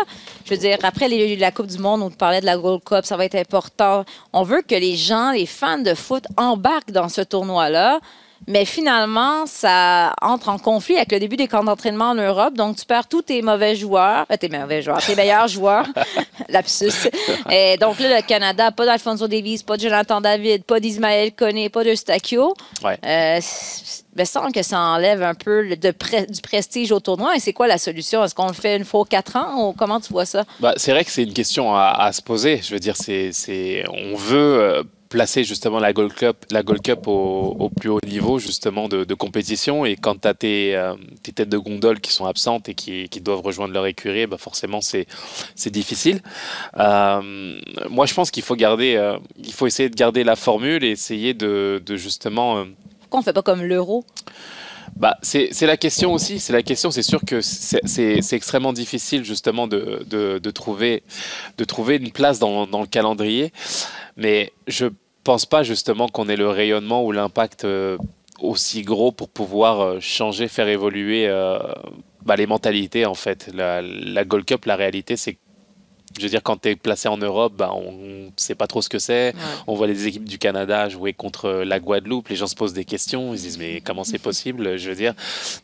S2: je veux dire, après les- la Coupe du Monde, on te parlait de la Gold Cup, ça va être important. On veut que les gens, les fans de foot embarquent dans ce tournoi-là. Mais finalement, ça entre en conflit avec le début des camps d'entraînement en Europe. Donc, tu perds tous tes mauvais joueurs, euh, tes mauvais joueurs, tes meilleurs joueurs. Lapsus. Et donc, là, le Canada, pas d'Alfonso Davies, pas de Jonathan David, pas d'Ismaël Koné, pas de Stakio.
S3: Ouais.
S2: Euh, il me semble que ça enlève un peu le- de pre- du prestige au tournoi. Et c'est quoi la solution? Est-ce qu'on le fait une fois aux quatre ans ou comment tu vois ça?
S3: Bah, c'est vrai que c'est une question à, à se poser. Je veux dire, c'est, c'est, on veut euh, placer justement la Gold Cup, la Gold Cup au, au plus haut niveau justement de, de compétition. Et quand tu as tes, euh, tes têtes de gondole qui sont absentes et qui, qui doivent rejoindre leur écurie, bah forcément c'est, difficile. Euh, moi, je pense qu'il faut garder, euh, il faut essayer de garder la formule et essayer de, de justement
S2: Pourquoi on fait pas comme l'euro?
S3: bah, c'est la question aussi. C'est la question. C'est sûr que c'est extrêmement difficile justement de, de, de trouver, de trouver une place dans, dans le calendrier. Mais je pense pas justement qu'on ait le rayonnement ou l'impact euh, aussi gros pour pouvoir euh, changer, faire évoluer euh, bah, les mentalités en fait? La, la Gold Cup, la réalité, c'est que je veux dire, quand tu es placé en Europe, bah, on ne sait pas trop ce que c'est. On voit les équipes du Canada jouer contre la Guadeloupe. Les gens se posent des questions. Ils se disent, mais comment c'est possible? Je veux dire.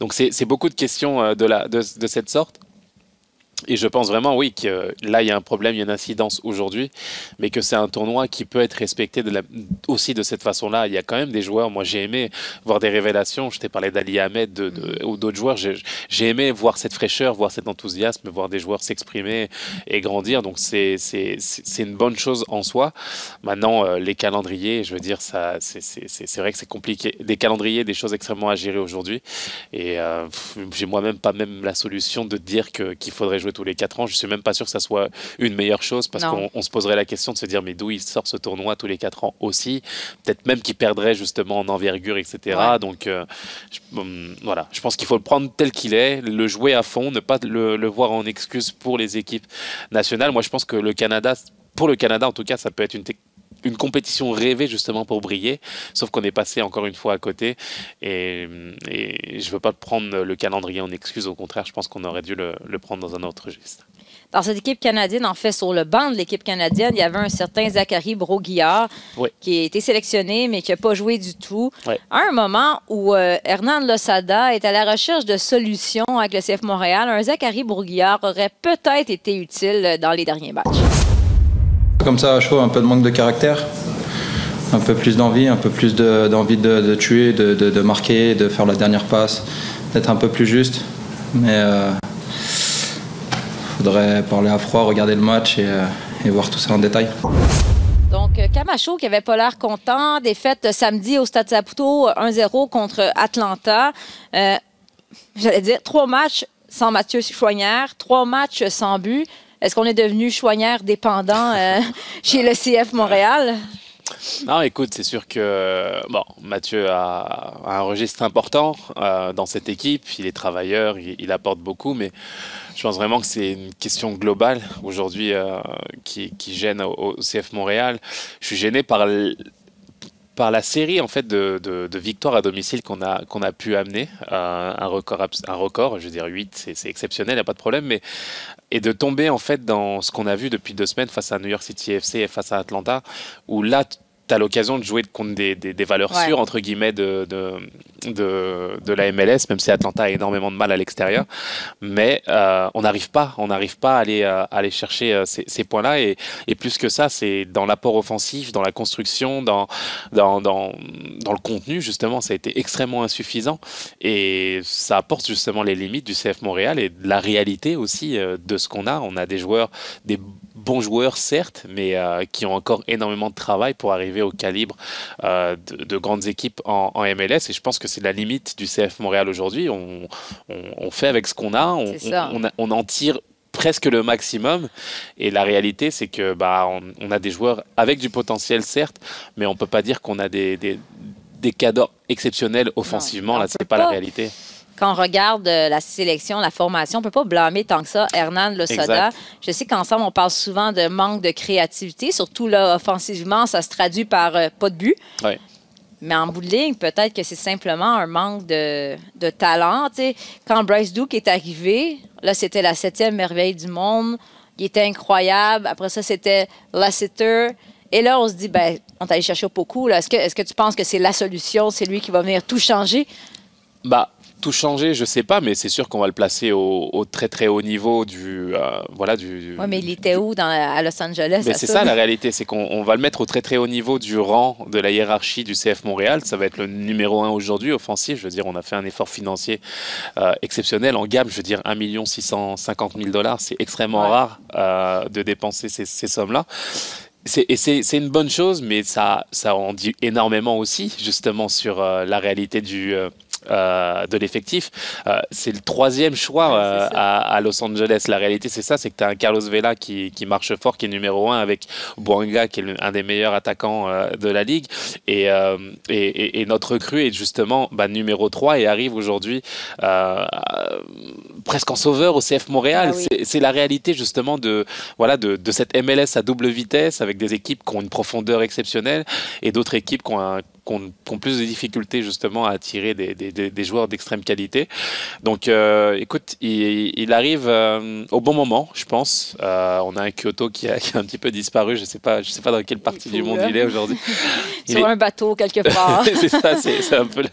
S3: Donc, c'est beaucoup de questions de, la, de, de cette sorte. Et je pense vraiment, oui, que là, il y a un problème, il y a une incidence aujourd'hui, mais que c'est un tournoi qui peut être respecté de la- aussi de cette façon-là. Il y a quand même des joueurs, moi j'ai aimé voir des révélations, je t'ai parlé d'Ali Ahmed de, de- ou d'autres joueurs, j'ai aimé voir cette fraîcheur, voir cet enthousiasme, voir des joueurs s'exprimer et grandir, donc c'est une bonne chose en soi. Maintenant, euh, les calendriers, je veux dire, c'est- vrai que c'est compliqué. Des calendriers, des choses extrêmement à gérer aujourd'hui, et euh, j'ai moi-même pas même la solution de dire qu'il faudrait jouer tous les 4 ans. Je suis même pas sûr que ça soit une meilleure chose parce qu'on on se poserait la question de se dire mais d'où il sort ce tournoi tous les 4 ans aussi? Peut-être même qu'il perdrait justement en envergure, etc.
S2: Ouais.
S3: Donc euh, je, hum, voilà, je pense qu'il faut le prendre tel qu'il est, le jouer à fond, ne pas le, le voir en excuse pour les équipes nationales. Moi, je pense que le Canada, pour le Canada en tout cas, ça peut être une une compétition rêvée justement pour briller, sauf qu'on est passé encore une fois à côté et, et je veux pas prendre le calendrier en excuse, au contraire, je pense qu'on aurait dû le, le prendre dans un autre registre.
S2: Dans cette équipe canadienne, en fait, sur le banc de l'équipe canadienne, il y avait un certain Zachary Broguillard
S3: Oui.
S2: qui a été sélectionné, mais qui n'a pas joué du tout. À un moment où euh, Hernan Losada est à la recherche de solutions avec le CF Montréal, un Zachary Broguillard aurait peut-être été utile dans les derniers matchs.
S5: Comme ça, un peu de manque de caractère, un peu plus d'envie, un peu plus de- d'envie de, tuer, de, marquer, de faire la dernière passe, d'être un peu plus juste. Mais il faudrait parler à froid, regarder le match et, euh, voir tout ça en détail.
S2: Donc, euh, Camacho, qui avait pas l'air content, défaite euh, samedi au Stade Saputo 1-0 contre Atlanta. Euh, J'allais dire, trois matchs sans Mathieu Choignard, trois matchs sans but. Est-ce qu'on est devenu Choignard dépendant euh, chez le CF Montréal?
S3: Non, écoute, c'est sûr que bon, Mathieu a, un registre important euh, dans cette équipe. Il est travailleur, il, apporte beaucoup, mais je pense vraiment que c'est une question globale aujourd'hui euh, qui, gêne au, au CF Montréal. Je suis gêné par par la série en fait de, victoires à domicile qu'on a a pu amener euh, un record un record je veux dire 8 c'est c'est exceptionnel il n'y a pas de problème mais et de tomber en fait dans ce qu'on a vu depuis deux semaines face à New York City FC et face à Atlanta où là tu as l'occasion de jouer contre des, des- des valeurs
S2: Ouais.
S3: sûres entre guillemets de, de, de, de la MLS même si Atlanta a énormément de mal à l'extérieur. Mais euh, on n'arrive pas on n'arrive pas à aller, euh, à aller chercher euh, ces, ces points là et, et plus que ça c'est dans l'apport offensif dans la construction dans, dans, dans, dans le contenu justement ça a été extrêmement insuffisant. Et ça apporte justement les limites du CF Montréal et de la réalité aussi de ce qu'on a. On a des joueurs des bons joueurs certes mais euh, qui ont encore énormément de travail pour arriver au calibre euh, de, de grandes équipes en, en MLS et je pense que c'est la limite du CF Montréal aujourd'hui. On, on, on fait avec ce qu'on a on, en tire presque le maximum. Et la réalité c'est que bah on, on a des joueurs avec du potentiel certes mais on peut pas dire qu'on a des, des, exceptionnels offensivement. là c'est pas, la
S2: pas.
S3: réalité
S2: Quand on regarde euh, la sélection, la formation, on peut pas blâmer tant que ça Hernan Losada.
S3: Exact.
S2: Je sais qu'ensemble, on parle souvent de manque de créativité, surtout là, offensivement, ça se traduit par euh, pas de but. Mais en bout de ligne, peut-être que c'est simplement un manque de, de talent. Quand Bryce Duke est arrivé, là, c'était la septième merveille du monde. Il était incroyable. Après ça, c'était Lassiter. Et là, on se dit, ben, on allé chercher Poku. Est-ce que, est que tu penses que c'est la solution? C'est lui qui va venir tout changer?
S3: Bah, tout changer, je sais pas, mais c'est sûr qu'on va le placer au, au très très haut niveau du euh, voilà du.
S2: Oui, mais il était où dans, à Los Angeles
S3: Mais c'est ça la réalité, c'est qu'on on va le mettre au très très haut niveau du rang de la hiérarchie du CF Montréal. Ça va être le numéro un aujourd'hui, offensif. Je veux dire, on a fait un effort financier euh, exceptionnel en gamme. Je veux dire, 1 650 000 dollars, c'est extrêmement
S2: Ouais.
S3: rare euh, de dépenser ces, ces sommes-là. C'est- Et c'est c'est une bonne chose, mais ça, ça en dit énormément aussi, justement, sur euh, la réalité du, euh, euh, de l'effectif. Euh, c'est le troisième choix euh, à, à Los Angeles. La réalité, c'est ça, c'est que tu as un Carlos Vela qui, qui marche fort, qui est numéro un, avec Boanga, qui est le- un des meilleurs attaquants de la ligue. Et, et, et- et notre recrue est justement bah, numéro 3 et arrive aujourd'hui presque en sauveur au CF Montréal.
S2: Ah oui.
S3: C'est la réalité justement de, voilà, de, de cette MLS à double vitesse avec des équipes qui ont une profondeur exceptionnelle et d'autres équipes qui ont, un- qui ont- plus de difficultés justement à attirer des, des- des- des joueurs d'extrême qualité. Donc euh, écoute, il, il arrive euh, au bon moment, je pense. Euh, on a un Kyoto qui a, qui a un petit peu disparu. Je sais pas, je sais pas dans quelle partie du monde il est aujourd'hui.
S2: Sur
S3: est-
S2: un bateau quelque part.
S3: c'est ça, c'est un peu, la-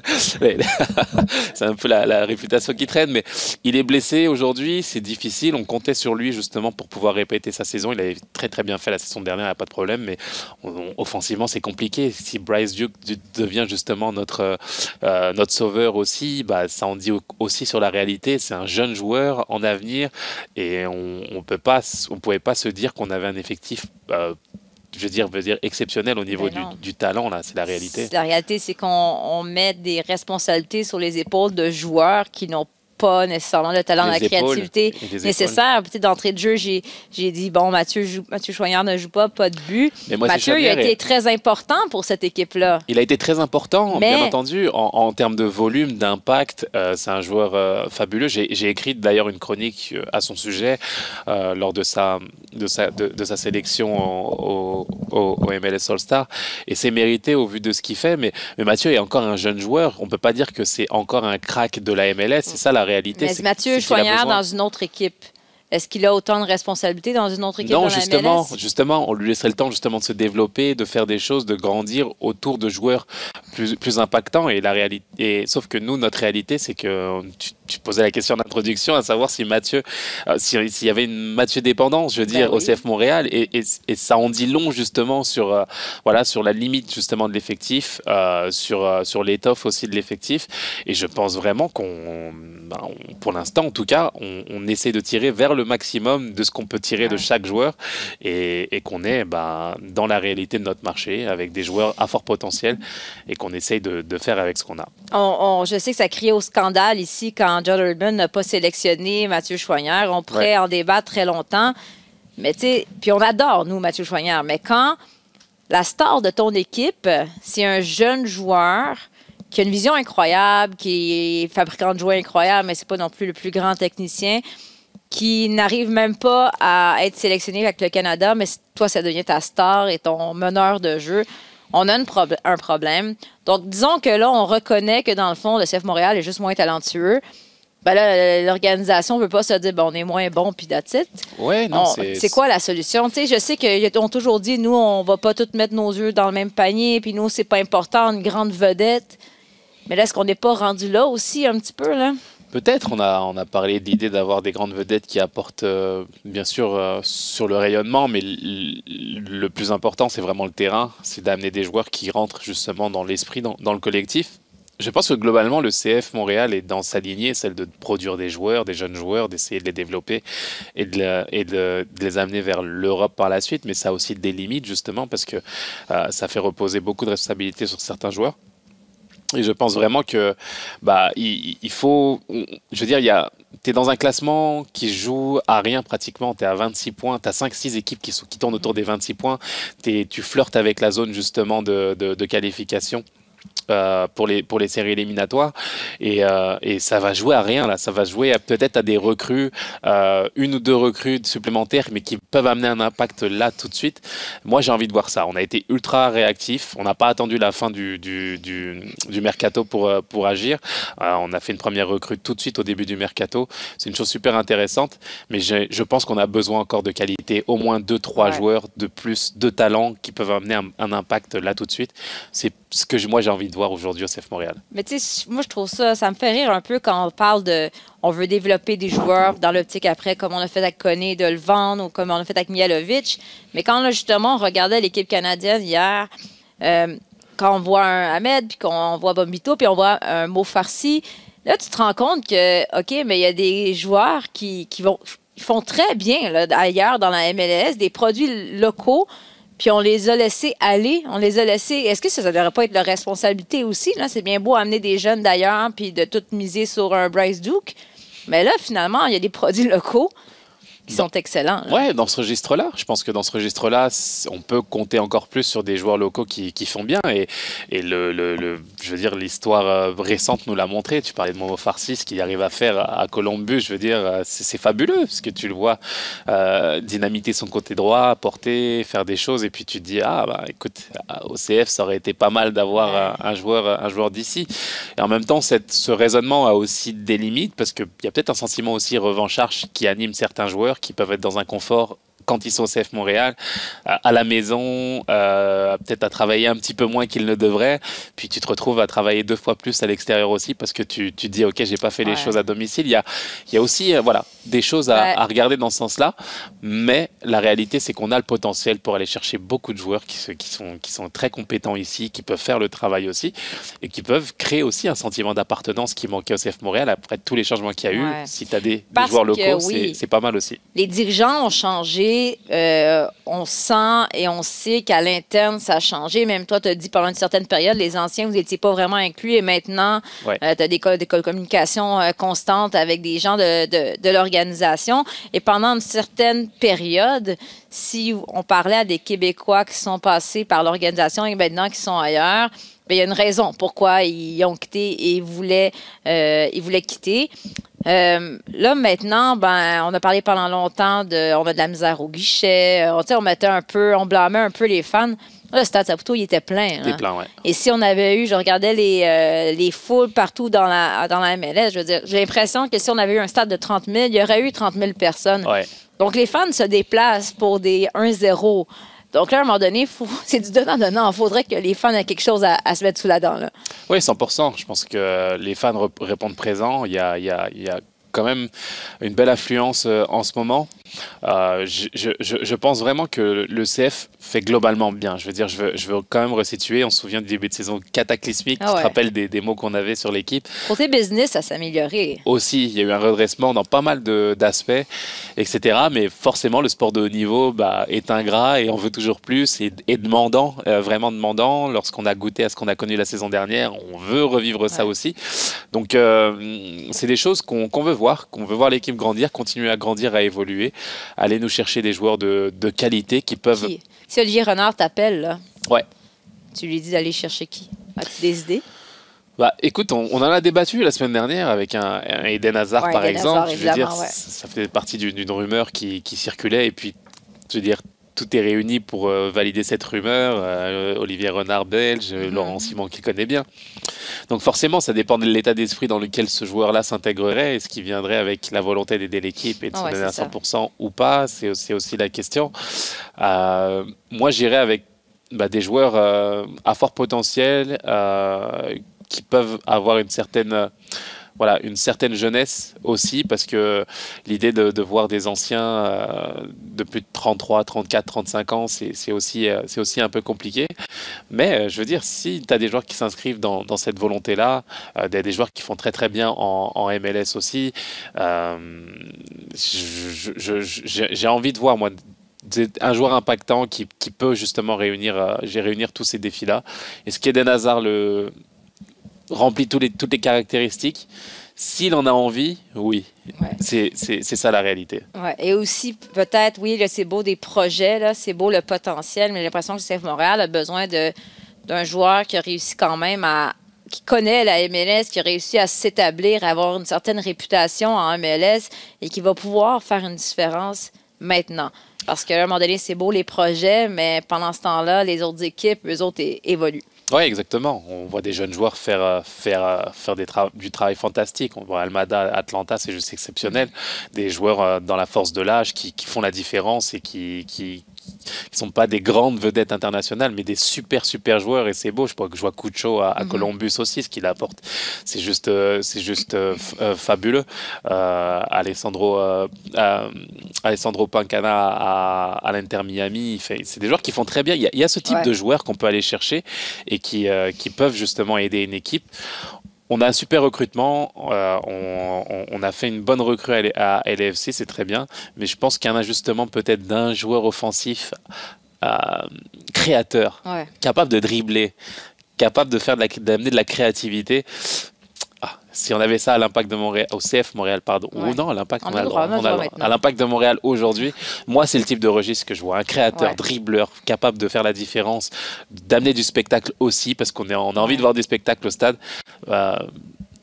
S3: c'est un peu la, la réputation qui traîne, mais il est blessé aujourd'hui, c'est difficile. On comptait sur lui justement pour pouvoir répéter sa saison. Il avait très très bien fait la saison dernière, il n'y a pas de problème, mais on- on- offensivement c'est compliqué. Si Bryce Duke du- devient justement notre euh, notre sauveur aussi, bah, ça en dit au- aussi sur la réalité. C'est un jeune joueur en avenir et on, on peut pas, on pouvait pas se dire qu'on avait un effectif. euh, je veux dire, veux dire exceptionnel au niveau du, talent là, c'est la réalité.
S2: La réalité, c'est qu'on on met des responsabilités sur les épaules de joueurs qui n'ont pas nécessairement le talent,
S3: Les
S2: la
S3: épaules
S2: créativité nécessaire. Peut-être d'entrée de jeu, j'ai j'ai dit, bon, Mathieu, joue, Mathieu Choignard ne joue pas, pas de but.
S3: Mais moi, c'est
S2: Mathieu, il a été
S3: et-
S2: très important pour cette équipe-là.
S3: Il a été très important,
S2: Mais-
S3: bien entendu, en, en termes de volume, d'impact. euh, c'est un joueur euh, fabuleux. J'ai j'ai écrit d'ailleurs une chronique euh, à son sujet euh, lors de sa, de, sa, de, de sa sélection au, au- au MLS All-Star. Et c'est mérité au vu de ce qu'il fait. Mais, mais Mathieu est encore un jeune joueur. On ne peut pas dire que c'est encore un crack de la MLS. C'est ça la réalité.
S2: Mais Mathieu Choignard dans une autre équipe, est-ce qu'il a autant de responsabilités dans une autre équipe
S3: Non,
S2: dans la
S3: justement,
S2: MLS?
S3: justement, on lui laisserait le temps justement de se développer, de faire des choses, de grandir autour de joueurs plus, plus impactants. Et la réalité, et, sauf que nous, notre réalité, c'est que tu, tu posais la question d'introduction, à savoir si Mathieu, euh, si- s'il y avait une Mathieu dépendance, je veux dire,
S2: Ben
S3: au
S2: oui.
S3: CF Montréal, et, et, et ça en dit long justement sur, euh, voilà, sur la limite justement de l'effectif, euh, sur, euh, sur l'étoffe aussi de l'effectif. Et je pense vraiment qu'on, ben, pour l'instant en tout cas, on, on essaie de tirer vers le maximum de ce qu'on peut tirer de chaque joueur et, et qu'on est ben, dans la réalité de notre marché avec des joueurs à fort potentiel et qu'on essaye de, de faire avec ce qu'on a.
S2: On- on- je sais que ça criait au scandale ici quand John Urban n'a pas sélectionné Mathieu Choignard. On pourrait en débattre très longtemps. Mais tu sais, puis on adore, nous, Mathieu Choignard. Mais quand la star de ton équipe, c'est un jeune joueur qui a une vision incroyable, qui est fabricant de jouets incroyable, mais c'est pas non plus le plus grand technicien, qui n'arrive même pas à être sélectionné avec le Canada, mais toi, ça devient ta star et ton meneur de jeu. On a une un problème. Donc, disons que là, on reconnaît que dans le fond, le CF Montréal est juste moins talentueux. Ben là, l'organisation ne peut pas se dire, bon, on est moins bon, puis that's it.
S3: Ouais,
S2: On- C'est quoi la solution? Tu sais, je sais qu'ils ont toujours dit, nous, on va pas tous mettre nos yeux dans le même panier, puis nous, c'est pas important, une grande vedette. Mais là, est-ce qu'on n'est pas rendu là aussi un petit peu, là?
S3: Peut-être, on a, on a parlé de l'idée d'avoir des grandes vedettes qui apportent, euh, bien sûr, euh, sur le rayonnement, mais le plus important, c'est vraiment le terrain, c'est d'amener des joueurs qui rentrent justement dans l'esprit, dans, dans le collectif. Je pense que globalement, le CF Montréal est dans sa lignée, celle de produire des joueurs, des jeunes joueurs, d'essayer de les développer et, de, les amener vers l'Europe par la suite, mais ça a aussi des limites, justement, parce que euh, ça fait reposer beaucoup de responsabilités sur certains joueurs. Et je pense vraiment que bah il, faut je veux dire il y a tu es dans un classement qui joue à rien pratiquement, tu es à 26 points, tu as 5 6 équipes qui tournent autour des 26 points, T'es- tu flirtes avec la zone justement de qualification euh, pour, les, pour les séries éliminatoires. Et, euh, et, ça va jouer à rien, là. Ça va jouer peut-être à des recrues, euh, une ou deux recrues supplémentaires, mais qui peuvent amener un impact là tout de suite. Moi, j'ai envie de voir ça. On a été ultra réactif. On n'a pas attendu la fin du, du, du, du mercato pour, pour agir. on a fait une première recrue tout de suite au début du mercato. C'est une chose super intéressante. Mais je pense qu'on a besoin encore de qualité, au moins deux, trois ouais. joueurs de plus, de talent qui peuvent amener un, un impact là tout de suite. C'est ce que moi j'ai envie de voir aujourd'hui au CF Montréal.
S2: Mais tu sais, moi je trouve ça, ça me fait rire un peu quand on parle de, on veut développer des joueurs dans l'optique après, comme on a fait avec Koné, de le vendre ou comme on a fait avec Mialovic. Mais quand là, justement on regardait l'équipe canadienne hier, euh, quand on voit un Ahmed, puis qu'on voit Bombito, puis on voit un mot farci, là tu te rends compte que, OK, mais il y a des joueurs qui, qui vont, font très bien ailleurs dans la MLS, des produits locaux puis on les a laissés aller, on les a laissés. Est-ce que ça ne devrait pas être leur responsabilité aussi? C'est bien beau amener des jeunes d'ailleurs, puis de tout miser sur un Bryce Duke. Mais là, finalement, il y a des produits locaux qui sont excellents.
S3: Là. Ouais, dans ce registre-là. Je pense que dans ce registre-là, on peut compter encore plus sur des joueurs locaux qui, qui font bien. Et, et le, le, je veux dire, l'histoire récente nous l'a montré. Tu parlais de Momo Farsi, ce qu'il arrive à faire à Columbus, je veux dire, c'est fabuleux, parce que tu le vois euh, dynamiter son côté droit, porter, faire des choses, et puis tu te dis, ah, bah écoute, au CF, ça aurait été pas mal d'avoir un, joueur, un joueur d'ici. Et en même temps, cette, ce raisonnement a aussi des limites, parce qu'il y a peut-être un sentiment aussi revancharge qui anime certains joueurs qui peuvent être dans un confort quand ils sont au CF Montréal, à la maison, euh, peut-être à travailler un petit peu moins qu'ils ne devraient, puis tu te retrouves à travailler deux fois plus à l'extérieur aussi parce que tu, tu te dis, OK, j'ai pas fait les choses à domicile. Il y a, il y a aussi euh, voilà, des choses à, ouais. à, regarder dans ce sens-là, mais la réalité, c'est qu'on a le potentiel pour aller chercher beaucoup de joueurs qui, qui, sont, qui sont très compétents ici, qui peuvent faire le travail aussi, et qui peuvent créer aussi un sentiment d'appartenance qui manquait au CF Montréal après tous les changements qu'il y a eu. Ouais. Si tu as des, des joueurs locaux, oui. c'est pas mal aussi.
S2: Les dirigeants ont changé euh, on sent et on sait qu'à l'interne, ça a changé. Même toi, tu as dit pendant une certaine période, les anciens, vous n'étiez pas vraiment inclus et maintenant, ouais. euh, tu as des, des communications euh, constantes avec des gens de, de, de l'organisation. Et pendant une certaine période, si on parlait à des Québécois qui sont passés par l'organisation et maintenant qui sont ailleurs, ben, il y a une raison pourquoi ils ont quitté et voulaient, ils voulaient quitter. Euh, là, maintenant, ben, on a parlé pendant longtemps de, on a de la misère au guichet. On, on mettait un peu, on blâmait un peu les fans. Là, le stade Saputo, il était plein.
S3: Hein? Plein, ouais.
S2: Et si on avait eu, je regardais les, euh, les foules partout dans la, dans la MLS, je veux dire, j'ai l'impression que si on avait eu un stade de 30 000, il y aurait eu 30 000 personnes.
S3: Ouais.
S2: Donc, les fans se déplacent pour des 1-0. Donc là, à un moment donné, c'est du donnant-donnant. Il faudrait que les fans aient quelque chose à, se mettre sous la dent. Là.
S3: Oui, 100% Je pense que les fans répondent présents. Il y a, y a, il y a quand même une belle affluence euh, en ce moment. Euh, je, je, je, pense vraiment que le CF fait globalement bien. Je veux dire, je veux, je veux quand même resituer. On se souvient du début de saison cataclysmique. Ah ouais. Tu te rappelles des, des mots qu'on avait sur l'équipe.
S2: Côté business, ça s'est amélioré.
S3: Aussi, il y a eu un redressement dans pas mal d'aspects, etc. Mais forcément, le sport de haut niveau bah, est ingrat et on veut toujours plus et, et demandant, euh, vraiment demandant. Lorsqu'on a goûté à ce qu'on a connu la saison dernière, on veut revivre ouais. ça aussi. Donc, euh, c'est des choses qu'on qu veut voir, qu'on veut voir l'équipe grandir, continuer à grandir, à évoluer aller nous chercher des joueurs de, de qualité qui peuvent.
S2: Qui? Si Olivier Renard t'appelle, là,
S3: ouais.
S2: tu lui dis d'aller chercher qui? As-tu des idées?
S3: Bah, écoute, on, on, en a débattu la semaine dernière avec un, un Eden Hazard, ouais, par Eden exemple. Hazard, je veux dire, ouais. ça, ça fait partie d'une rumeur qui, qui, circulait. Et puis, je veux dire, tout est réuni pour euh, valider cette rumeur. Euh, Olivier Renard, belge, -hmm. Laurent Simon, qui connaît bien. Donc forcément, ça dépend de l'état d'esprit dans lequel ce joueur-là s'intégrerait. Est-ce qu'il viendrait avec la volonté d'aider l'équipe et de oh, se ouais, donner à 100% ça. ou pas? C'est aussi, aussi, la question. Euh, moi, j'irais avec bah, des joueurs à fort potentiel qui peuvent avoir une certaine voilà, une certaine jeunesse aussi, parce que l'idée de, voir des anciens euh, de plus de 33, 34, 35 ans, c'est aussi, euh, aussi un peu compliqué. Mais euh, je veux dire, si tu as des joueurs qui s'inscrivent dans, cette volonté-là, euh, des, joueurs qui font très très bien en, MLS aussi, j'ai envie de voir, moi, un joueur impactant qui, qui peut justement réunir, réunir tous ces défis-là. Est-ce qu'Eden Hazard le remplit tous les, toutes les caractéristiques. S'il en a envie, oui. Ouais. C'est ça la réalité.
S2: Ouais. Et aussi, peut-être, oui, c'est beau des projets, c'est beau le potentiel, mais j'ai l'impression que le CF Montréal a besoin d'un joueur qui a réussi quand même à, qui connaît la MLS, qui a réussi à s'établir, à avoir une certaine réputation en MLS et qui va pouvoir faire une différence maintenant. Parce qu'à un moment donné, c'est beau les projets, mais pendant ce temps-là, les autres équipes, eux autres, évoluent.
S3: Oui, exactement. On voit des jeunes joueurs faire, euh, faire, euh, faire du travail fantastique. On voit Almada, Atlanta, c'est juste exceptionnel. Des joueurs euh, dans la force de l'âge qui, qui, font la différence et qui, qui, qui sont pas des grandes vedettes internationales, mais des super super joueurs et c'est beau. Je crois que je vois Cucho à, mhm. Columbus aussi, ce qu'il apporte, c'est juste euh, c'est juste euh, euh, fabuleux. Alessandro Alessandro Pancana à, l'Inter Miami, c'est des joueurs qui font très bien. Il y a, ce type de joueurs qu'on peut aller chercher et qui qui peuvent justement aider une équipe on a un super recrutement, euh, on, a fait une bonne recrue à, LFC, c'est très bien, mais je pense qu'il y a un ajustement peut-être d'un joueur offensif euh, créateur, capable de dribbler, capable de faire d'amener de la créativité si on avait ça à l'impact de Montréal, au CF Montréal, pardon, ou non, à l'impact à l'impact de Montréal aujourd'hui, moi, c'est le type de registre que je vois. Un créateur, dribbleur, capable de faire la différence, d'amener du spectacle aussi, parce qu'on on a envie de voir du spectacle au stade. Euh,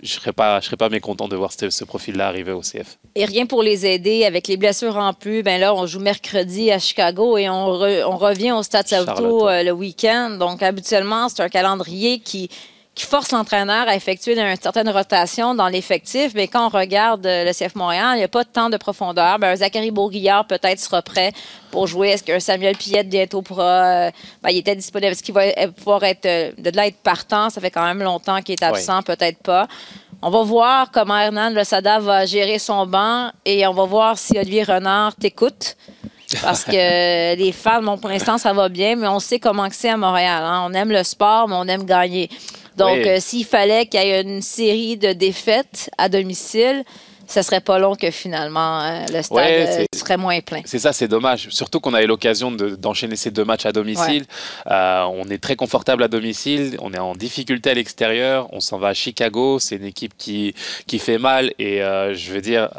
S3: je ne serais, pas, je serais pas mécontent de voir ce, profil-là arriver au CF.
S2: Et rien pour les aider. Avec les blessures en plus, ben là, on joue mercredi à Chicago et on, on revient au Stade Saputo euh, le week-end. Donc, habituellement, c'est un calendrier qui, qui force l'entraîneur à effectuer une certaine rotation dans l'effectif. Mais quand on regarde euh, le CF Montréal, il n'y a pas de temps de profondeur. Ben, Zachary Bourguillard peut-être sera prêt pour jouer. Est-ce qu'un Samuel Piette bientôt pourra. Euh, ben, il était disponible? Est-ce qu'il va pouvoir être, euh, de là être partant? Ça fait quand même longtemps qu'il est absent, peut-être pas. On va voir comment Hernan Losada va gérer son banc et on va voir si Olivier Renard t'écoute. Parce que les fans, bon, pour l'instant, ça va bien, mais on sait comment c'est à Montréal. Hein. On aime le sport, mais on aime gagner. Donc, euh, s'il fallait qu'il y ait une série de défaites à domicile, ce serait pas long que finalement euh, le stade euh, serait moins plein.
S3: C'est ça, c'est dommage. Surtout qu'on a eu l'occasion d'enchaîner ces deux matchs à domicile. on est très confortable à domicile, on est en difficulté à l'extérieur, on s'en va à Chicago, c'est une équipe qui, qui fait mal et je veux dire,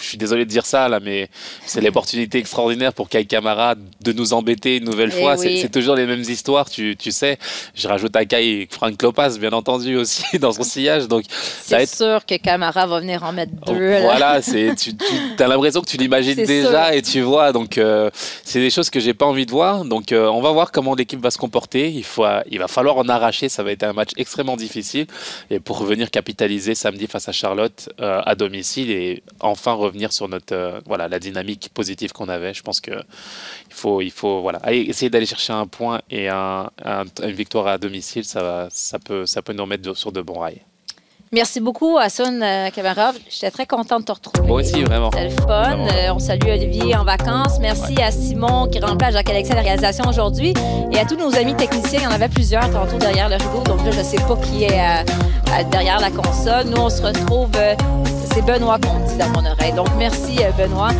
S3: je suis désolé de dire ça là, mais c'est l'opportunité extraordinaire pour Kai Kamara de nous embêter une nouvelle eh fois. C'est toujours les mêmes histoires, tu, tu, sais. Je rajoute à Kai Frank Lopez, bien entendu, aussi dans son sillage. Donc,
S2: c'est sûr que Camara va venir en mettre deux.
S3: Voilà, c'est, tu, as l'impression que tu l'imagines déjà et tu vois. Donc, euh, c'est des choses que j'ai pas envie de voir. Donc, euh, on va voir comment l'équipe va se comporter. Il, faut, il va falloir en arracher. Ça va être un match extrêmement difficile. Et pour revenir capitaliser samedi face à Charlotte euh, à domicile et enfin revenir sur notre euh, voilà la dynamique positive qu'on avait. Je pense que il faut il faut voilà essayer d'aller chercher un point et un, une victoire à domicile, ça va, ça peut ça peut nous remettre sur de bons rails.
S2: Merci beaucoup, Hassan euh, Kamarov. J'étais très contente de te retrouver.
S3: Moi aussi, vraiment.
S2: C'était le fun. Euh, on salue Olivier en vacances. Merci à Simon qui remplace Jacques-Alexis à la réalisation aujourd'hui. Et à tous nos amis techniciens. Il y en avait plusieurs tantôt derrière le rideau. Donc là, je ne sais pas qui est derrière la console. Nous, on se retrouve c'est Benoît qu'on dit dans mon oreille. Donc, merci, euh, Benoît.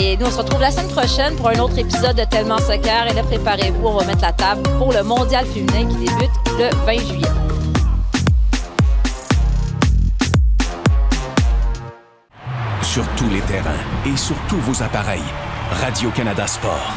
S2: Et nous, on se retrouve la semaine prochaine pour un autre épisode de Tellement Soccer. Et là, préparez-vous, on va mettre la table pour le mondial féminin qui débute le 20 juillet.
S6: Sur tous les terrains et sur tous vos appareils, Radio-Canada Sport.